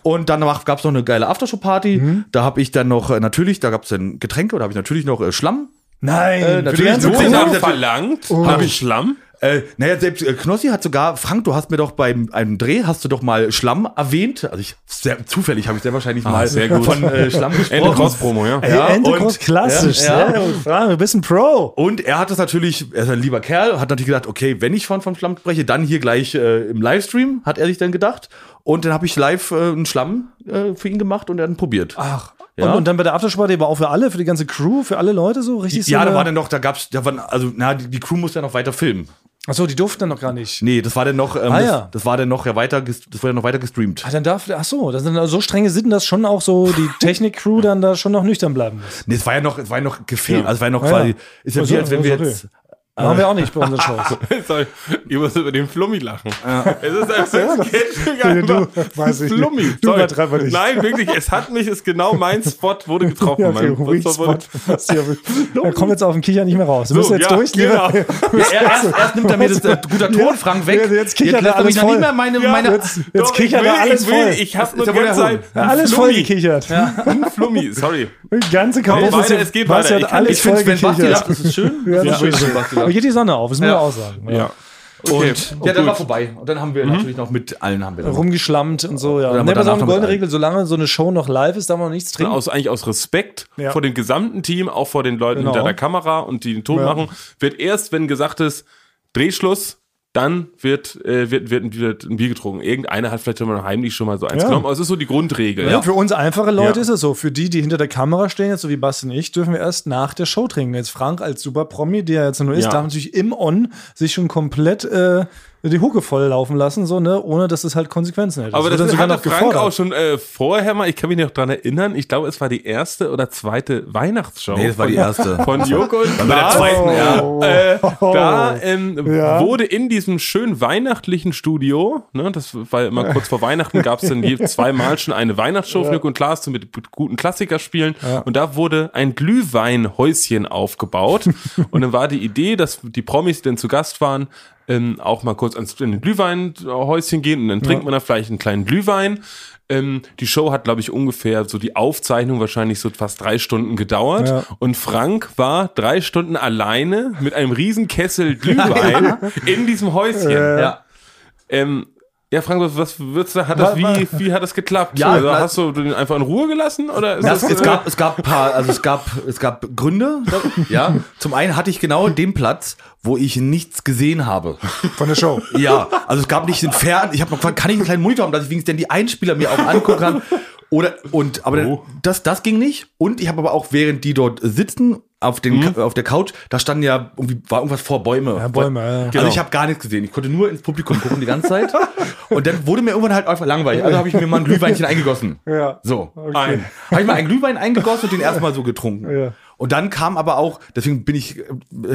Und dann gab es noch eine geile Aftershow-Party. Mhm. Da habe ich dann noch, äh, natürlich, da gab es dann Getränke, da habe ich natürlich noch äh, Schlamm. Nein, Äh, für die natürlich Den Crew? haben verlangt. Oh. Hab ich Schlamm? Äh, naja, selbst äh, Knossi hat sogar, Frank, du hast mir doch beim einem Dreh, hast du doch mal Schlamm erwähnt. Also ich, sehr zufällig habe ich sehr wahrscheinlich mal sehr gut. von äh, Schlamm Ende gesprochen. Cross-Promo, ja. Ja, Ende und- Cross, klassisch. Ja, ja. Sehr gut, Frank, du bist ein Pro. Und er hat das natürlich, er ist ein lieber Kerl, hat natürlich gedacht, okay, wenn ich von vom Schlamm spreche, dann hier gleich äh, im Livestream, hat er sich dann gedacht. Und dann habe ich live äh, einen Schlamm äh, für ihn gemacht und er hat ihn probiert. Ach. Ja. Und, und dann bei der Aftershow-Party war auch für alle, für die ganze Crew, für alle Leute so richtig ja, so da eine- war dann noch, da gab's, da waren, also, na, die, die Crew musste ja noch weiter filmen. Achso, die durften dann noch gar nicht. Nee, das war dann noch, ähm, Ah, das, ja. das war dann noch ja weiter, das wurde ja noch weiter gestreamt. Ah, dann darf, ach so, das sind so strenge Sitten, dass schon auch so die Technik-Crew dann da schon noch nüchtern bleiben muss. Nee, es war ja noch, es war ja noch gefilmt, also es war ja noch Ja, quasi, ja. ist ja Also, wie, als wenn wir also, jetzt, Machen wir auch nicht bei unseren Shows. Sorry, ich muss über den Flummi lachen. Es ist einfach ein Sketch du, weiß ich nicht. Flummi. Du Sorry. übertreib mal nicht. Nein, wirklich, es hat mich, es genau mein Spot wurde getroffen. Ja, okay, Mein Spot Spot. wurde, Da kommt jetzt auf den Kicher nicht mehr raus. Du So, bist jetzt ja, durch, genau. lieber. ja, er, erst, erst nimmt er mir das äh, guter Ton, Frank, weg. Ja, jetzt kichert er alles voll. nicht mehr meine, Ja, meine, Jetzt, jetzt Doch, ich kichert will, er alles ich will, voll. ich habe nur Ist die ja ganze Zeit Ja, alles voll Flummi. gekichert. Ein Flummi, sorry. Ganze weiter, es geht weiter. Ich ich finde, wenn Basti lacht, ist es schön. Ja, Das ist schön, ist wenn Basti Aber geht die Sonne auf, das muss man Ja. auch sagen. Ja. Und Okay. ja, dann war vorbei. Und dann haben wir natürlich noch mit allen haben wir dann Rumgeschlammt und so, ja. Aber so danach eine goldene Regel, solange so eine Show noch live ist, darf man noch nichts trinken. aus, eigentlich aus Respekt Ja. vor dem gesamten Team, auch vor den Leuten Genau. hinter der Kamera und die den Ton Ja. machen, wird erst, wenn gesagt ist, Drehschluss, dann wird, äh, wird, wird, wird ein Bier getrunken. Irgendeiner hat vielleicht schon mal heimlich schon mal so eins Ja. genommen, aber es ist so die Grundregel. Ja. Für uns einfache Leute Ja. ist es so. Für die, die hinter der Kamera stehen, jetzt so wie Basti und ich, dürfen wir erst nach der Show trinken. Jetzt Frank als super Promi, der jetzt nur ist, Ja. darf natürlich im On sich schon komplett äh, die Hucke voll laufen lassen, so, ne, ohne dass es halt Konsequenzen hätte. Aber wird das, dann hat sogar der Frank auch schon äh, vorher mal, ich kann mich noch dran erinnern, ich glaube, es war die erste oder zweite Weihnachtsshow. Nee, das war die erste. Von Joko und Bei der Klaas. zweiten, ja. Äh, da ähm, Ja. wurde in diesem schön weihnachtlichen Studio, ne, das war immer kurz vor Weihnachten, gab es dann je zweimal schon eine Weihnachtsshow für Joko und Klaas zum mit guten Klassikerspielen und da wurde ein Glühweinhäuschen aufgebaut und dann war die Idee, dass die Promis, die denn zu Gast waren, ähm, auch mal kurz ans in ein Glühweinhäuschen gehen und dann trinkt man da vielleicht einen kleinen Glühwein. Ähm, die Show hat, glaube ich, ungefähr so die Aufzeichnung wahrscheinlich so fast drei Stunden gedauert. Ja. Und Frank war drei Stunden alleine mit einem riesen Kessel Glühwein in diesem Häuschen. Ja. Ähm, ja, Frank, was, was würdest du, hat das, wie, wie hat das geklappt? Ja, also, hast du den einfach in Ruhe gelassen? Oder ist Ja, das, es, es gab, es gab ein paar, also es gab, es gab Gründe. Ja, zum einen hatte ich genau den Platz, wo ich nichts gesehen habe. Von der Show. Ja, also es gab nicht den Fern. Ich habe noch gefragt, kann ich einen kleinen Monitor haben, dass ich wenigstens denn die Einspieler mir auch angucken kann? Oder und aber Oh. das das ging nicht. Und ich habe aber auch während die dort sitzen auf den Mhm. auf der Couch, da standen ja irgendwie war irgendwas vor Bäume. Ja, Bäume, ja. Also Genau. ich habe gar nichts gesehen. Ich konnte nur ins Publikum gucken die ganze Zeit. Und dann wurde mir irgendwann halt einfach langweilig. Also habe ich mir mal ein Glühweinchen eingegossen. Ja. So. Ein. Habe ich mal einen Glühwein eingegossen und den erstmal so getrunken. Ja. Und dann kam aber auch, deswegen bin ich, äh,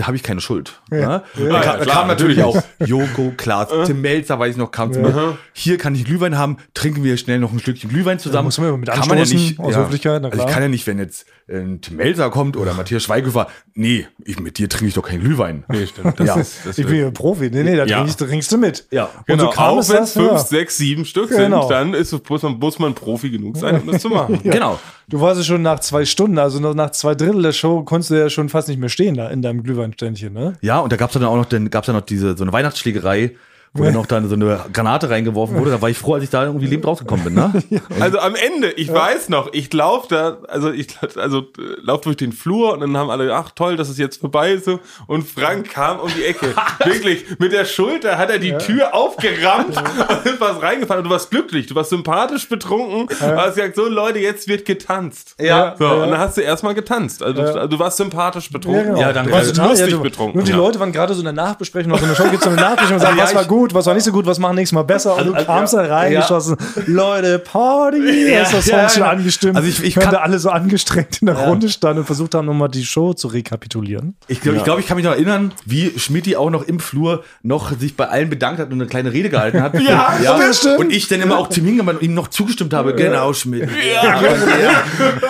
habe ich keine Schuld. Ja. Ja. Da, Ja, kam, da klar, kam natürlich auch Joko, Klaas, Tim Melzer, weiß ich noch, kam zu mir. Hier kann ich Glühwein haben, trinken wir schnell noch ein Stückchen Glühwein zusammen. muss man ja mit kann man ja nicht, aus Höflichkeit, na Also ich klar. kann ja nicht, wenn jetzt äh, ein Tim Melzer kommt oder Matthias Schweighöfer, nee, ich, mit dir trinke ich doch keinen Glühwein. Nee, stimmt. Das Ja. ist, das Ich bin ja Profi. Nee, nee, da Ja. trinkst, du- trinkst du mit. Ja. Und Genau, so kam auch es wenn es fünf, ja. sechs, sieben Stück Genau. sind, dann ist, muss, man, muss man Profi genug sein, um das zu machen. Genau. Du warst ja schon nach zwei Stunden, also noch nach zwei Drittel der Show, konntest du ja schon fast nicht mehr stehen da in deinem Glühweinständchen, ne? Ja, und da gab's dann auch noch, dann gab's ja noch diese, so eine Weihnachtsschlägerei, wo dann noch dann so eine Granate reingeworfen wurde. Da war ich froh, als ich da irgendwie lebend rausgekommen bin, ne? Also am Ende, ich weiß noch, ich laufe da, also ich also äh, lauf durch den Flur und dann haben alle, ach toll, dass es jetzt vorbei ist. so. Und Frank kam um die Ecke. Wirklich, mit der Schulter hat er die Tür aufgerammt und ist was reingefallen. Und du warst glücklich, du warst sympathisch betrunken. Du hast gesagt, so Leute, jetzt wird getanzt. Ja. So, Ja. und dann hast du erstmal getanzt. Also, Ja. du, also du warst sympathisch betrunken. Ja, danke. Du warst total, lustig du- betrunken. Nur die ja. Leute waren gerade so in der Nachbesprechung, noch so eine Show gibt so eine Nachbesprechung und sagen, Ja, was war ich- gut, was war nicht so gut, was machen nächstes Mal besser. Und Also- du also, kamst ja. da reingeschossen. Leute, Party! Ja, hast das ja, Song schon ja. angestimmt. Also ich- ich kann- da alle so angestrengt in der Runde standen und versucht haben, nochmal die Show zu rekapitulieren. Ich glaube, ich, glaub, ich kann mich noch erinnern, wie Schmidti auch noch im Flur noch sich bei allen bedankt hat und eine kleine Rede gehalten hat. Ja, das stimmt. Und ich dann immer auch zu ihm hingegangen und ihm noch zugestimmt habe. Genau, Schmidt. Ja,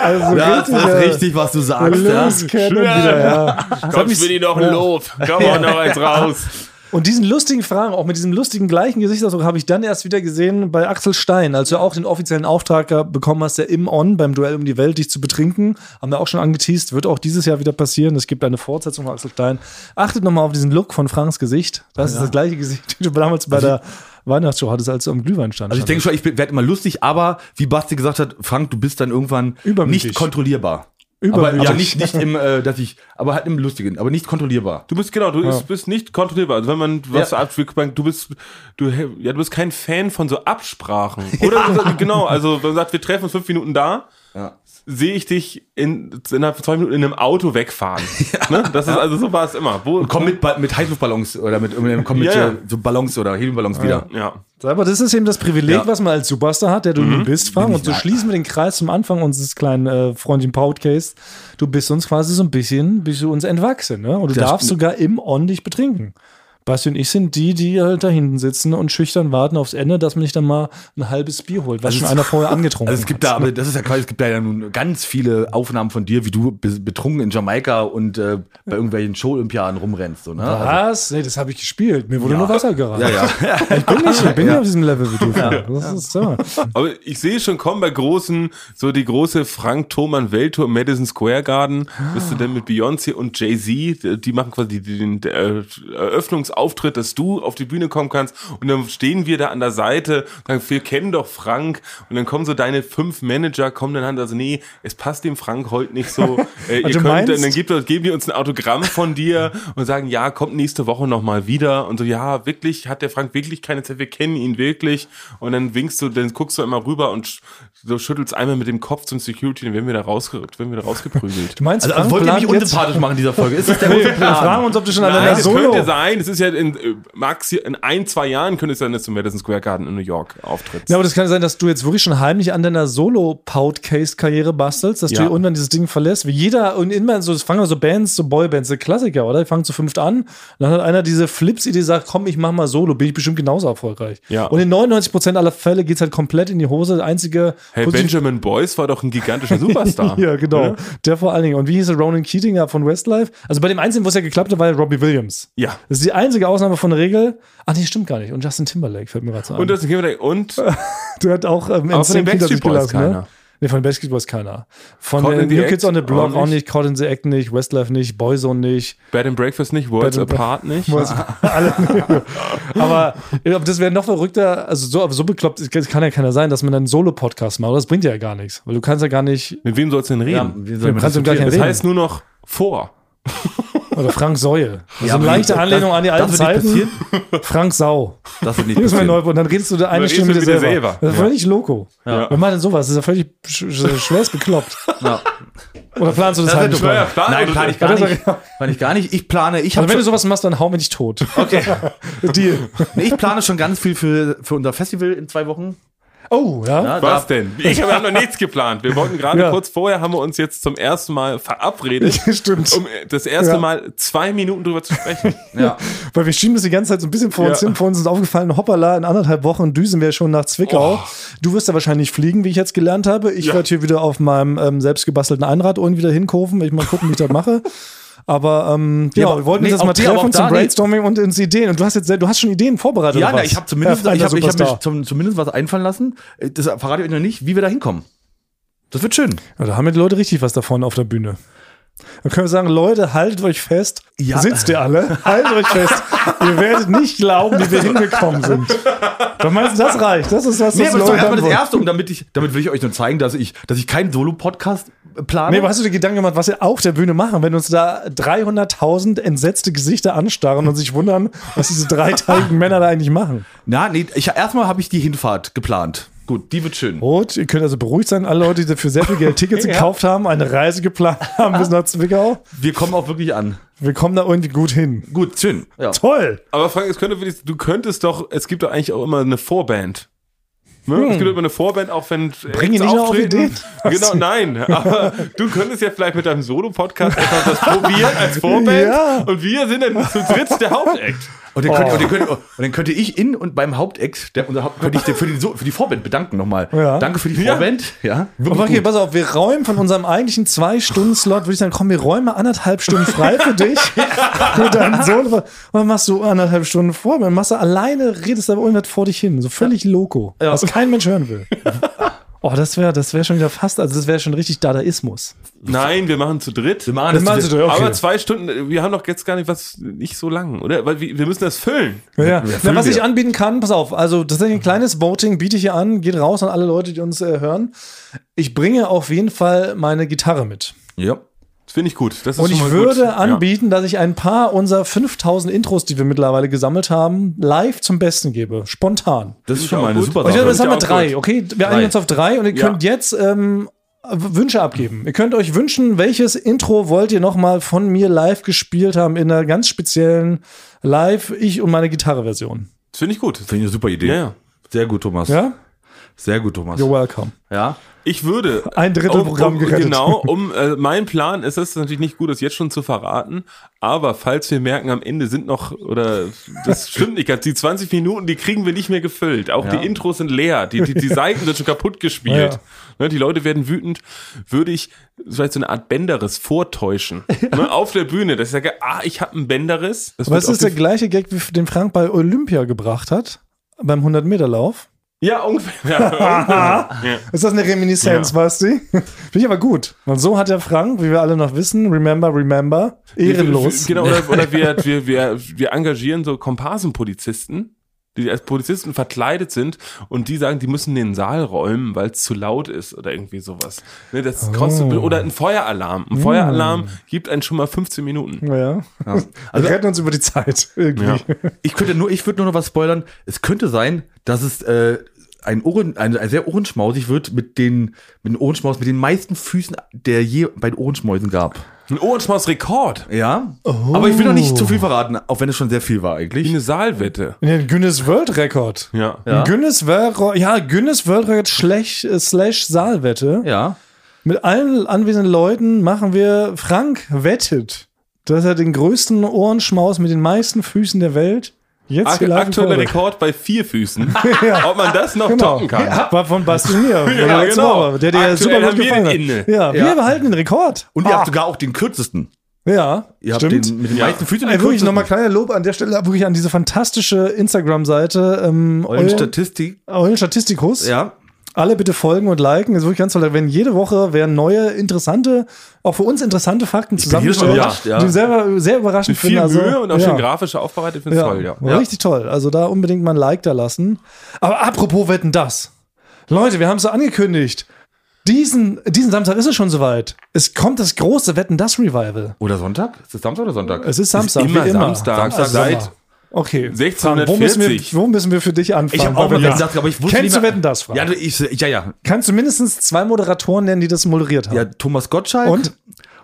Also das ist äh, richtig, was du sagst. Ja. Loose Cannon wieder, ja. Komm, ich will dir noch ein Lob. Komm auch noch eins raus. Und diesen lustigen Fragen, auch mit diesem lustigen gleichen Gesichtsausdruck, habe ich dann erst wieder gesehen bei Axel Stein, als du auch den offiziellen Auftrag bekommen hast, der im On beim Duell um die Welt dich zu betrinken. Haben wir auch schon angeteased, wird auch dieses Jahr wieder passieren. Es gibt eine Fortsetzung von Axel Stein. Achtet nochmal auf diesen Look von Franks Gesicht. Das ist das gleiche Gesicht, den du damals bei der Weihnachtsshow hattest, als du am Glühwein standst. Also ich denke schon, ich werde immer lustig, aber wie Basti gesagt hat, Frank, du bist dann irgendwann nicht kontrollierbar. Aber, aber nicht, nicht im, äh, dass ich, aber halt im Lustigen, aber nicht kontrollierbar. Du bist genau, du bist- bist nicht kontrollierbar. Also wenn man was Ja. ab, du bist, du, ja, du bist kein Fan von so Absprachen. Oder du sagst, genau, also wenn man sagt, wir treffen uns fünf Minuten da, Ja. sehe ich dich in, innerhalb von zwei Minuten in einem Auto wegfahren. Ne? Das ist also so war es immer. Wo, Komm mit, mit Heißluftballons oder mit, komm mit Ja, ja. so Ballons oder Heliumballons wieder. ja. Aber das ist eben das Privileg, Ja. was man als Superstar hat, der du nun bist, Frank. Und so schließen wir den Kreis zum Anfang unseres kleinen äh, Freundchen Podcast. Du bist uns quasi so ein bisschen, bist du uns entwachsen, ne? Und du Das darfst sogar im On dich betrinken. Basti und ich sind die, die halt da hinten sitzen und schüchtern warten aufs Ende, dass man sich dann mal ein halbes Bier holt, was schon einer vorher angetrunken Also es gibt da, aber das ist ja quasi, es gibt da ja nun ganz viele Aufnahmen von dir, wie du be- betrunken in Jamaika und äh, bei irgendwelchen Show-Olympiaden rumrennst. So, ne? Also, Was? Nee, das habe ich gespielt. Mir wurde nur Wasser geraten. ja, ja. Ich bin nicht, ich bin nicht auf diesem Level wie du. Das ist so. Aber ich sehe schon kommen bei großen, so die große Frank Thoman Welttour im Madison Square Garden. Bist du denn mit Beyoncé und Jay-Z? Die- Die machen quasi den, den äh, Eröffnungsauftritt, dass du auf die Bühne kommen kannst. Und dann stehen wir da an der Seite, sagen, wir kennen doch Frank. Und dann kommen so deine fünf Manager, kommen dann halt, also nee, es passt dem Frank heute nicht so. Äh, ihr könnt, meinst- dann gibt, geben die uns ein Autogramm von dir und sagen, ja, kommt nächste Woche nochmal wieder. Und so, ja, wirklich, hat der Frank wirklich keine Zeit, wir kennen ihn wirklich. Und dann winkst du, dann guckst du immer rüber und sch- so schüttelst einmal mit dem Kopf zum Security, dann werden wir da, rausge werden wir da rausgeprügelt. Du meinst, Also, also wollt ihr mich unsympathisch machen in dieser Folge? Ist das der große Wir fragen Plan? uns, ob du schon an deiner es Solo... könnte sein, es ist ja in, äh, Max, in ein, zwei Jahren könnte es sein, dass du im Madison Square Garden in New York auftrittst. Ja, aber das kann sein, dass du jetzt wirklich schon heimlich an deiner Solo-Podcast-Karriere bastelst, dass du Ja. hier irgendwann dieses Ding verlässt. Wie jeder, und immer so, es fangen so Bands, so Boybands, so Klassiker, oder? Die fangen zu fünft an. Und dann hat einer diese Flips-Idee, sagt, komm, ich mach mal Solo, bin ich bestimmt genauso erfolgreich. Ja. Und in 99% aller Fälle geht's halt komplett in die Hose. Der einzige. Hey, Benjamin Boyce war doch ein gigantischer Superstar. ja, genau. Oder? Der vor allen Dingen. Und wie hieß er? Ronan Keating von Westlife? Also bei dem Einzigen, wo es ja geklappt hat, war ja Robbie Williams. Ja. Das ist die einzige Ausnahme von der Regel. Ach nee, stimmt gar nicht. Und Justin Timberlake fällt mir gerade so ein. Und das und Der hat auch ähm, Aber von den Backstreet Boys gelassen, ne? keiner. Nee, von den Backstreet Boys keiner. Von Caught den New Kids on the Block auch nicht. nicht, Caught in the Act nicht, Westlife nicht, Boyzone nicht. Bed and Breakfast nicht, Worlds Apart nicht. Alle, aber das wäre noch verrückter, also so, aber so bekloppt, es kann ja keiner sein, dass man einen Solo-Podcast macht. Das bringt ja gar nichts, weil du kannst ja gar nicht, Mit wem sollst du denn Ja, reden? wie soll man kannst du das gar das reden. heißt nur noch vor. Oder Frank Säue. Das ist Ja, eine aber leichte das- Anlehnung an die alten nicht Zeiten. Frank Sau. Das wird nicht Hier ist mein. Neubau. Und dann redest du da eine du mit dir selber. selber. Das ist Ja. völlig loco. Ja. Wer macht denn sowas? Das ist ja völlig sch sch schwerst bekloppt. Ja. Oder planst du das, Das halt nicht? Plan Nein, plane ich gar nicht. Plane ich gar nicht. Ich plane, ich Also habe wenn du sowas machst, dann hau mir dich tot. okay. Deal. Nee, ich plane schon ganz viel für, für unser Festival in zwei Wochen. Oh, ja. Ja, Was da- denn? Ich habe noch nichts geplant. Wir wollten gerade Ja. kurz vorher, haben wir uns jetzt zum ersten Mal verabredet, Stimmt. um das erste Ja. Mal zwei Minuten drüber zu sprechen. Ja. Weil wir schieben das die ganze Zeit so ein bisschen vor uns Ja. hin. Vor uns ist aufgefallen, hoppala, in anderthalb Wochen düsen wir schon nach Zwickau. Oh. Du wirst ja wahrscheinlich fliegen, wie ich jetzt gelernt habe. Ich Ja. werde hier wieder auf meinem ähm, selbstgebastelten Einrad irgendwie wieder hinkurven. Ich mal gucken, wie ich das mache. Aber ähm, ja, aber- wir wollten nee, jetzt mal die, treffen zum nee. Brainstorming und ins Ideen. Und du hast jetzt, du hast schon Ideen vorbereitet. Ja, na, ich habe zumindest, Herr ich hab, ich hab mir zum, zumindest was einfallen lassen. Äh, Das verrate ich euch noch nicht, wie wir da hinkommen. Das wird schön. Ja, da haben ja die Leute richtig was davon auf der Bühne. Dann können wir sagen, Leute, haltet euch fest. Ja. Sitzt ihr alle? Haltet euch fest. ihr werdet nicht glauben, wie wir hingekommen sind. Doch meinst du, das reicht? Das ist was, Nee, das aber Leute erstmal das. Erste, und damit, ich, damit will ich euch nur zeigen, dass ich, dass ich keinen Solo-Podcast plane. Nee, aber hast du dir Gedanken gemacht, was wir auf der Bühne machen, wenn uns da 300.000 entsetzte Gesichter anstarren und sich wundern, was diese dreiteiligen Männer da eigentlich machen? Na, nee, ich, erstmal habe ich die Hinfahrt geplant. Gut, die wird schön. Rot, ihr könnt also beruhigt sein, alle Leute, die dafür sehr viel Geld Tickets gekauft haben, eine Reise geplant haben bis nach Zwickau. Wir kommen auch wirklich an. Wir kommen da irgendwie gut hin. Gut, schön. Ja. Toll! Aber Frank, es könnte für dich, du könntest doch, es gibt doch eigentlich auch immer eine Vorband. Ne? Es gibt immer eine Vorband, auch wenn Bring ihn nicht auf. Ideen. Genau, nein. Aber du könntest ja vielleicht mit deinem Solo-Podcast das probieren als Vorband. Ja. Und wir sind dann zu dritt der Hauptakt. Und dann, könnte, Oh. und, dann könnte, und dann könnte ich in und beim Haupteck, der, unser Haupt, könnte ich dir für die, so- für die Vorband bedanken nochmal. Ja. Danke für die Ja. Vorband. Ja. Aber okay, pass auf, wir räumen von unserem eigentlichen Zwei-Stunden-Slot, würde ich sagen, komm, wir räumen anderthalb Stunden frei für dich. mit deinem Sohn. Und dann machst du anderthalb Stunden vor, dann machst du alleine, redest aber irgendwas vor dich hin. So völlig loco. Ja. Was kein Mensch hören will. Oh, das wäre das wär schon wieder fast, also das wäre schon richtig Dadaismus. Nein, wir machen zu dritt. Wir machen Wir das machen zu- dritt, okay. Aber zwei Stunden, wir haben doch jetzt gar nicht was, nicht so lang, oder? Weil wir, wir müssen das füllen. Ja, ja. Na, füllen was ich wir. anbieten kann, pass auf, also das ist ein kleines Voting, biete ich hier an, geht raus an alle Leute, die uns äh, hören. Ich bringe auf jeden Fall meine Gitarre mit. Ja. Das finde ich gut. Das ist Und ich würde gut. anbieten, dass ich ein paar unserer 5000 Intros, die wir mittlerweile gesammelt haben, live zum Besten gebe. Spontan. Das ist schon mal eine super Und ich, Sache. das haben wir drei, gut. okay? Wir Drei. einigen uns auf drei und ihr Ja. könnt jetzt ähm, Wünsche abgeben. Ihr könnt euch wünschen, welches Intro wollt ihr nochmal von mir live gespielt haben in einer ganz speziellen Live, ich und meine Gitarre-Version. Das finde ich gut. Finde ich eine super Idee. Ja, ja. Sehr gut, Thomas. Ja? Sehr gut, Thomas. You're welcome. Ja. Ich würde. Ein Drittel um, Programm um, gerettet. Genau, um äh, mein Plan ist es natürlich nicht gut, das jetzt schon zu verraten, aber falls wir merken, am Ende sind noch, oder das stimmt nicht ganz, die 20 Minuten, die kriegen wir nicht mehr gefüllt. Auch Ja. die Intros sind leer, die, die, die Seiten sind schon kaputt gespielt. Ja. Ne, die Leute werden wütend, würde ich vielleicht so eine Art Bänderriss vortäuschen. Ne, auf der Bühne, dass ich sage, ah, ich habe einen Bänderriss. Das Aber ist der gleiche Gag, wie den Frank bei Olympia gebracht hat, beim 100-Meter-Lauf. Ja, ungefähr. Ja, ungefähr. ja. Ist das eine Reminiszenz, Ja. Basti? Finde ich aber gut. Und so hat der Frank, wie wir alle noch wissen, remember, remember, ehrenlos. Genau, oder, oder wir, wir, wir, wir engagieren so Komparsenpolizisten, die als Polizisten verkleidet sind und die sagen, die müssen den Saal räumen, weil es zu laut ist oder irgendwie sowas. Ne, das kostet, Oh. Oder ein Feueralarm. Mm. Ein Feueralarm gibt einen schon mal 15 Minuten. Ja. Also, Wir retten uns über die Zeit. Irgendwie. Ja. ich könnte nur, ich würde nur noch was spoilern. Es könnte sein, dass es äh, ein Ohren, ein, ein sehr ohrenschmausig wird mit den, mit den Ohrenschmaus, mit den meisten Füßen, der je bei den Ohrenschmäusen gab. Ein Ohrenschmaus-Rekord. Ja. Aber ich will noch nicht zu viel verraten, auch wenn es schon sehr viel war Wie eigentlich. eine Saalwette. Ja, ein Guinness World Record. Ja. Ja. Ein Guinness World, ja, Guinness World Record slash, äh, slash Saalwette. Ja. Mit allen anwesenden Leuten machen wir Frank wettet, dass er den größten Ohrenschmaus mit den meisten Füßen der Welt jetzt Ak aktueller. Rekord bei vier Füßen. Ja. Ob man das noch Genau. toppen kann. War von mir. Ja, genau. Der dir Aktuell super gut gefallen hat. inne. Ja, wir Ja. behalten den Rekord. Und ihr Ah. habt sogar auch den kürzesten. Ja, Ihr habt stimmt. den mit den Ja. meisten Füßen Ey, wirklich nochmal kleiner Lob an der Stelle wirklich an diese fantastische Instagram-Seite ähm, Euren Statistik. Eulen Statistikus. Ja. Alle bitte folgen und liken. Das ist wirklich ganz toll. Werden jede Woche werden neue, interessante, auch für uns interessante Fakten zusammengestellt. ja. Die ich selber sehr überraschend Viel finde. Also, Mühe und auch ja. schön grafisch aufbereitet. Finde Ja, toll, ja. war richtig toll. Also da unbedingt mal ein Like da lassen. Aber apropos Wetten, das. Leute, wir haben es so angekündigt. Diesen, diesen Samstag ist es schon soweit. Es kommt das große Wetten, das Revival. Oder Sonntag? Ist es Samstag oder Sonntag? Es ist Samstag, immer wie immer. Samstag. Samstag seit Okay. 1640. Frank, Wo müssen, wir, wo müssen wir für dich anfangen? ich habe auch mal wir- gesagt, aber ich wusste Kennst nicht du mehr- Wetten, das, Frank? Ja, du- ich, ja, ja. Kannst du mindestens zwei Moderatoren nennen, die das moderiert haben? Ja, Thomas Gottschalk. Und?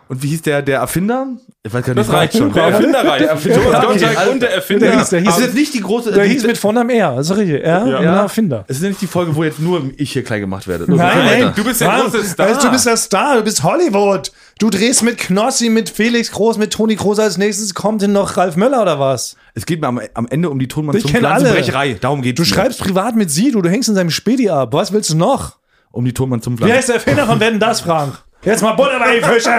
Und wie hieß der, der Erfinder? Ich weiß gar nicht. Das reicht schon. Der. Erfinder reicht. Erfinder- Thomas Okay, Gottschalk also- und der Der Erfinder. hieß, der Das ist hieß, jetzt nicht die große. der die- hieß mit Vornamen R, das ist richtig. R, ja. Ja. Erfinder. Es ist ja nicht die Folge, wo jetzt nur ich hier klein gemacht werde. Also Nein, nein, Du bist der große Star. Du bist der Star, du bist Hollywood. Du drehst mit Knossi, mit Felix Groß, mit Toni Groß. Als nächstes kommt denn noch Ralf Möller oder was? Es geht mir am, am Ende um die Tonmann Ich zum. Pflanzenbrecherei. Darum geht Du es. schreibst privat mit sie, du, du hängst in seinem Spedi ab. Was willst du noch? um die Tonmann zum Wie Pflanzen. heißt der Erfinder von Wetten das, Frank? Jetzt mal Butter bei die Fische.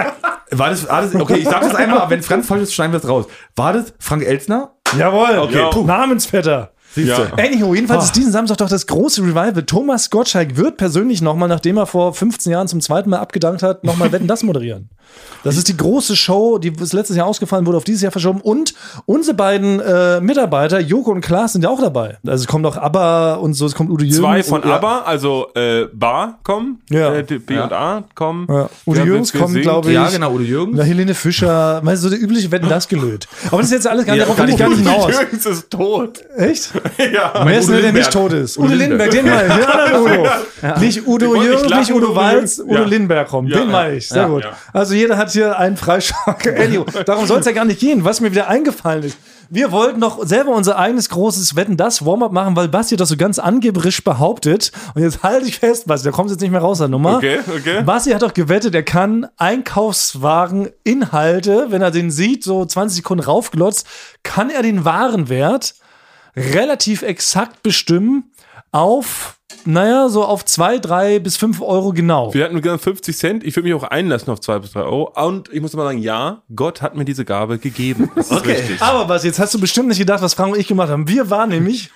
War das, war das, okay, ich sag das einmal, aber wenn es ganz falsch ist, schneiden wir es raus. War das Frank Elstner? Jawohl. Okay. Puh. Namensvetter. Siehst Ja. Anyhow, jedenfalls ist diesen Samstag doch das große Revival. Thomas Gottschalk wird persönlich nochmal, nachdem er vor 15 Jahren zum zweiten Mal abgedankt hat, nochmal Wetten das moderieren. Das ist die große Show, die ist letztes Jahr ausgefallen, wurde auf dieses Jahr verschoben. Und unsere beiden äh, Mitarbeiter, Joko und Klaas, sind ja auch dabei. Also es kommt auch ABBA und so, es kommt Udo Jürgens. Zwei von und, ja. ABBA, also äh, Bar kommen, Ja. äh, B und A kommen. Ja. Udo Ja, Jürgens kommt, glaube ich. Ja, genau, Udo Jürgens. Na, Helene Fischer, weißt du, so der übliche Wetten das gelöt. Aber das ist jetzt alles gar, Ja, darauf kann ich gar nicht nicht. hinaus. Jürgens ist tot. Echt? ja. Wer ist denn, der nicht tot ist? Udo Udo Lindenberg, den. Den anderen Udo. Nicht Udo wollte nicht Udo Walz. Udo Ja. Lindenberg kommt. Ja, Den ja. meine ich. Sehr Ja, gut. ja. Also jeder hat hier einen Freischock. Anyway, darum soll es ja gar nicht gehen, was mir wieder eingefallen ist. Wir wollten doch selber unser eigenes großes Wetten das Warm-up machen, weil Basti das so ganz angeberisch behauptet. Und jetzt halte ich fest, Basti, da kommst du jetzt nicht mehr raus, der Nummer. Okay, okay. Basti hat doch gewettet, er kann Einkaufswagen Inhalte, wenn er den sieht, so 20 Sekunden raufglotzt, kann er den Warenwert relativ exakt bestimmen auf, naja, so auf 2, 3 bis 5 Euro genau. Wir hatten gesagt 50 Cent. Ich würde mich auch einlassen auf 2 bis 3 Euro. Und ich muss mal sagen, ja, Gott hat mir diese Gabe gegeben. Das ist Okay. richtig. Aber was, jetzt hast du bestimmt nicht gedacht, was Frank und ich gemacht haben. Wir waren nämlich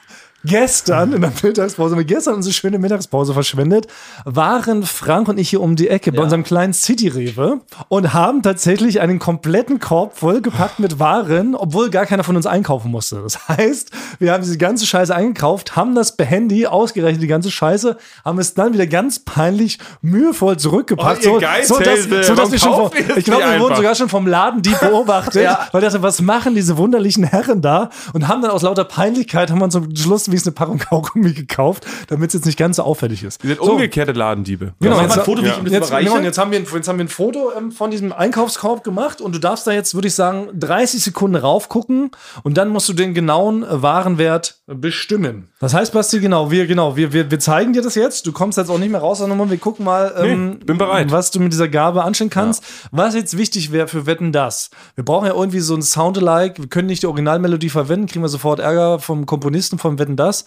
gestern in der Mittagspause, wir gestern unsere schöne Mittagspause verschwendet, waren Frank und ich hier um die Ecke bei unserem kleinen City-Rewe und haben tatsächlich einen kompletten Korb vollgepackt mit Waren, obwohl gar keiner von uns einkaufen musste. Das heißt, wir haben diese ganze Scheiße eingekauft, haben das per Handy ausgerechnet, die ganze Scheiße, haben es dann wieder ganz peinlich mühevoll zurückgepackt. Oh, so, Geizhälse, so, dass wir schon vom, ich glaube, wir wurden sogar schon vom Ladendieb beobachtet, Ja. weil ich dachte, was machen diese wunderlichen Herren da? Und haben dann aus lauter Peinlichkeit, haben wir uns zum Schluss wie es eine Packung Kaugummi gekauft, damit es jetzt nicht ganz so auffällig ist. Wir sind So. umgekehrte Ladendiebe. Genau, jetzt, ein Foto, wie ich jetzt, genau, jetzt, haben wir, ein- jetzt haben wir ein Foto ähm, von diesem Einkaufskorb gemacht und du darfst da jetzt, würde ich sagen, 30 Sekunden raufgucken und dann musst du den genauen Warenwert bestimmen. Das heißt, Basti, genau, wir, genau, wir, wir, wir zeigen dir das jetzt. Du kommst jetzt auch nicht mehr raus, sondern wir gucken mal, ähm, Nee, bin bereit. was du mit dieser Gabe anstellen kannst. Was jetzt wichtig wäre für Wetten das. Wir brauchen ja irgendwie so ein Soundalike. Wir können nicht die Originalmelodie verwenden, kriegen wir sofort Ärger vom Komponisten vom Wetten das.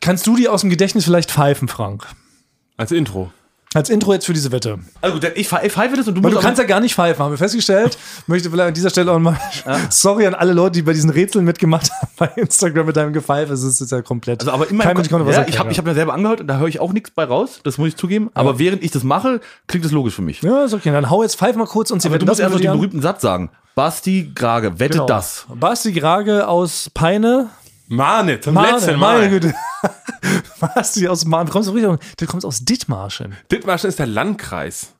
Kannst du die aus dem Gedächtnis vielleicht pfeifen, Frank? Als Intro. Als Intro jetzt für diese Wette. Also gut, ich pfe- ich pfeife das und du Weil musst du kannst ja gar nicht pfeifen, haben wir festgestellt. Möchte vielleicht an dieser Stelle auch mal sorry an alle Leute, die bei diesen Rätseln mitgemacht haben bei Instagram mit deinem Gepfeife. Es ist, ist ja komplett. Also aber in Kein Mensch konnte was ja, erklären. ich habe ich hab mir selber angehört und da höre ich auch nichts bei raus, das muss ich zugeben. Aber während ich das mache, klingt es logisch für mich. ja, ist okay. Dann hau jetzt pfeif mal kurz und sie Aber du musst das erst noch den berühmten Satz sagen. Basti Grage, wettet Genau. das. Basti Grage aus Peine. Mahne, zum Mahne, letzten Mal. Meine Güte. Aus Mahne. Du kommst doch richtig, du kommst aus Dithmarschen. Dithmarschen ist der Landkreis.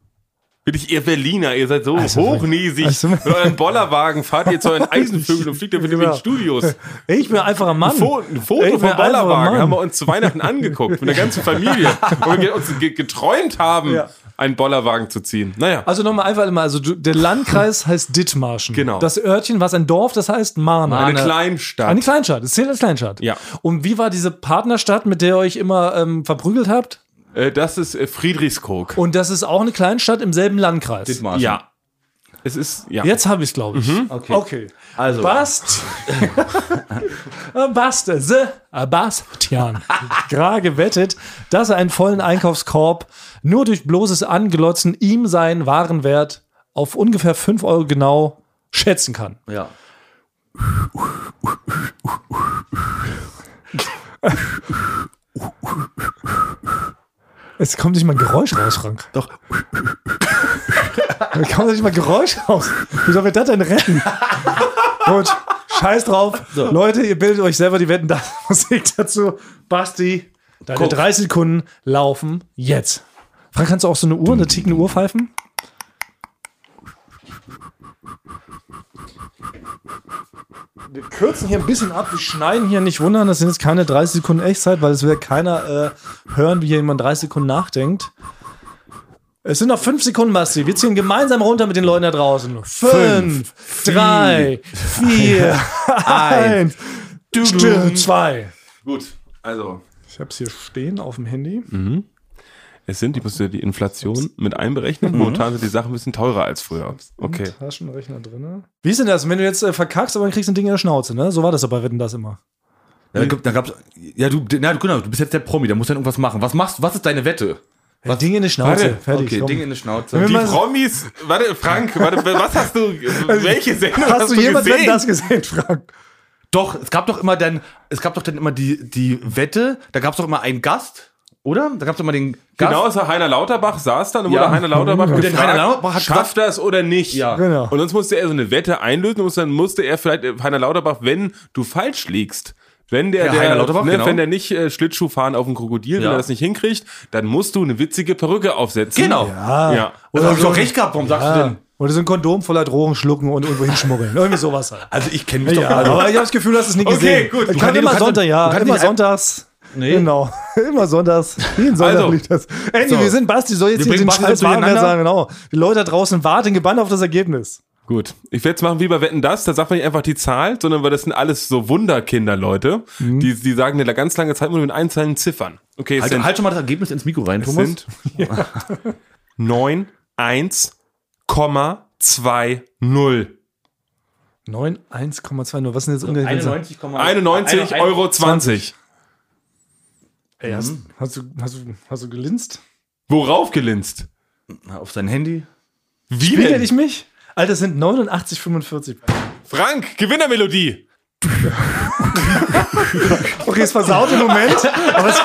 Wirklich, ihr Berliner, ihr seid so Also, hochnäsig. also- Mit euren Bollerwagen fahrt ihr zu euren Eisenvögeln und fliegt dann mit Genau. in den Studios. Ich bin ein einfacher Mann. Ein Foto, ein Foto vom bin ein Bollerwagen haben wir uns zu Weihnachten angeguckt, mit der ganzen Familie. Wo wir uns ge- geträumt haben, Ja. einen Bollerwagen zu ziehen. Naja. Also nochmal einfach mal, also der Landkreis heißt Dithmarschen. Genau. Das Örtchen, was ein Dorf, das heißt Mahne. Eine Kleinstadt. Eine Kleinstadt, das zählt als Kleinstadt. Ja. Und wie war diese Partnerstadt, mit der ihr euch immer ähm, verprügelt habt? Äh, das ist äh, Friedrichskoog. Und das ist auch eine Kleinstadt im selben Landkreis. Dithmarschen. Ja. Es ist, ja. Jetzt habe ich es, glaube ich. Okay. Okay. Also, Bast. Bast. Se. Bastian. Grage wettet, dass er einen vollen Einkaufskorb nur durch bloßes Anglotzen ihm seinen Warenwert auf ungefähr 5 Euro genau schätzen kann. ja. Es kommt nicht mal ein Geräusch raus, Frank. Doch. Es kommt nicht mal ein Geräusch raus. Wie soll wir das denn retten? Gut, scheiß drauf. Leute, ihr bildet euch selber die Wetten, da Musik dazu. Basti, deine Guck. 30 Sekunden laufen jetzt. Frank, kannst du auch so eine Uhr, eine tickende Uhr pfeifen? Wir kürzen hier ein bisschen ab, wir schneiden hier nicht wundern, das sind jetzt keine 30 Sekunden Echtzeit, weil es will keiner äh, hören, wie hier jemand 30 Sekunden nachdenkt. Es sind noch fünf Sekunden, Basti. Wir ziehen gemeinsam runter mit den Leuten da draußen. Fünf, drei, vier, eins, du, zwei. Gut, also. Ich hab's hier stehen auf dem Handy. Es sind, ich musste die Inflation mit einberechnen. Momentan sind die Sachen ein bisschen teurer als früher. Okay. Taschenrechner drin. Wie ist denn das, wenn du jetzt äh, verkackst, aber dann kriegst du ein Ding in der Schnauze, ne? So war das aber Wetten das immer. Ja, da, gibt- da gab's, ja, du, na, genau, du bist jetzt der Promi, da musst du dann irgendwas machen. Was machst, was ist deine Wette? Was? Ding in die Schnauze. Warte, Fertig. okay, komm. Ding in die Schnauze. Wenn Die Promis, warte, Frank, warte, was hast du, welche Sendung hast, Hast du jemand gesehen? Wetten das gesehen, Frank? Doch, es gab doch immer dann, es gab doch dann immer die, die Wette, da gab es doch immer einen Gast, oder? Da gab es immer den Gast. Genau, es war Heiner Lauterbach, saß dann und Ja. wurde Heiner Lauterbach Und gefragt, der Heiner Lauterbach hat schafft das oder nicht? Ja. Genau. Und sonst musste er so eine Wette einlösen und dann musste er vielleicht, äh, Heiner Lauterbach, wenn du falsch liegst, wenn der, Ja, der Lauterbach, ne, genau. wenn der nicht äh, Schlittschuh fahren auf dem Krokodil, wenn Ja. er das nicht hinkriegt, dann musst du eine witzige Perücke aufsetzen. Genau. Ja. Ja. Also hab ich doch recht gehabt, warum sagst du Ja. denn? Oder so ein Kondom voller Drogen schlucken und irgendwo hinschmuggeln. Irgendwie sowas halt. Also ich kenne mich Ja, doch also, aber ich habe das Gefühl, du hast es nie Okay, gesehen. gut. Ich Du kann kannst- immer Sonntag, ja. du kannst Immer nicht- sonntags. Nee. Genau. Immer sonntags. Jeden Sonntag Also. liegt das. Andy, So. wir sind Basti, soll jetzt Wir hier den Scheiß durcheinander. sagen. Genau. Die Leute da draußen warten gebannt auf das Ergebnis. Gut. Ich werde jetzt machen wie bei Wetten das, da sagt man nicht einfach die Zahl, sondern weil das sind alles so Wunderkinder, Leute. Mhm. Die, die sagen eine ganz lange Zeit nur mit einzelnen Ziffern. Okay, es halt, sind, halt schon mal das Ergebnis ins Mikro rein, es Thomas. sind 9, 1, 2, 0. 9, 1,2 nur. Was sind jetzt ungefähr? 91 Euro 20. Ey, hast, hast, du, hast, du, hast du gelinst? Worauf gelinst? Auf sein Handy. Wie Spiegel denn? ich mich? Alter, das sind 89,45. Frank, Gewinnermelodie. Okay, es versaut im Moment, aber es,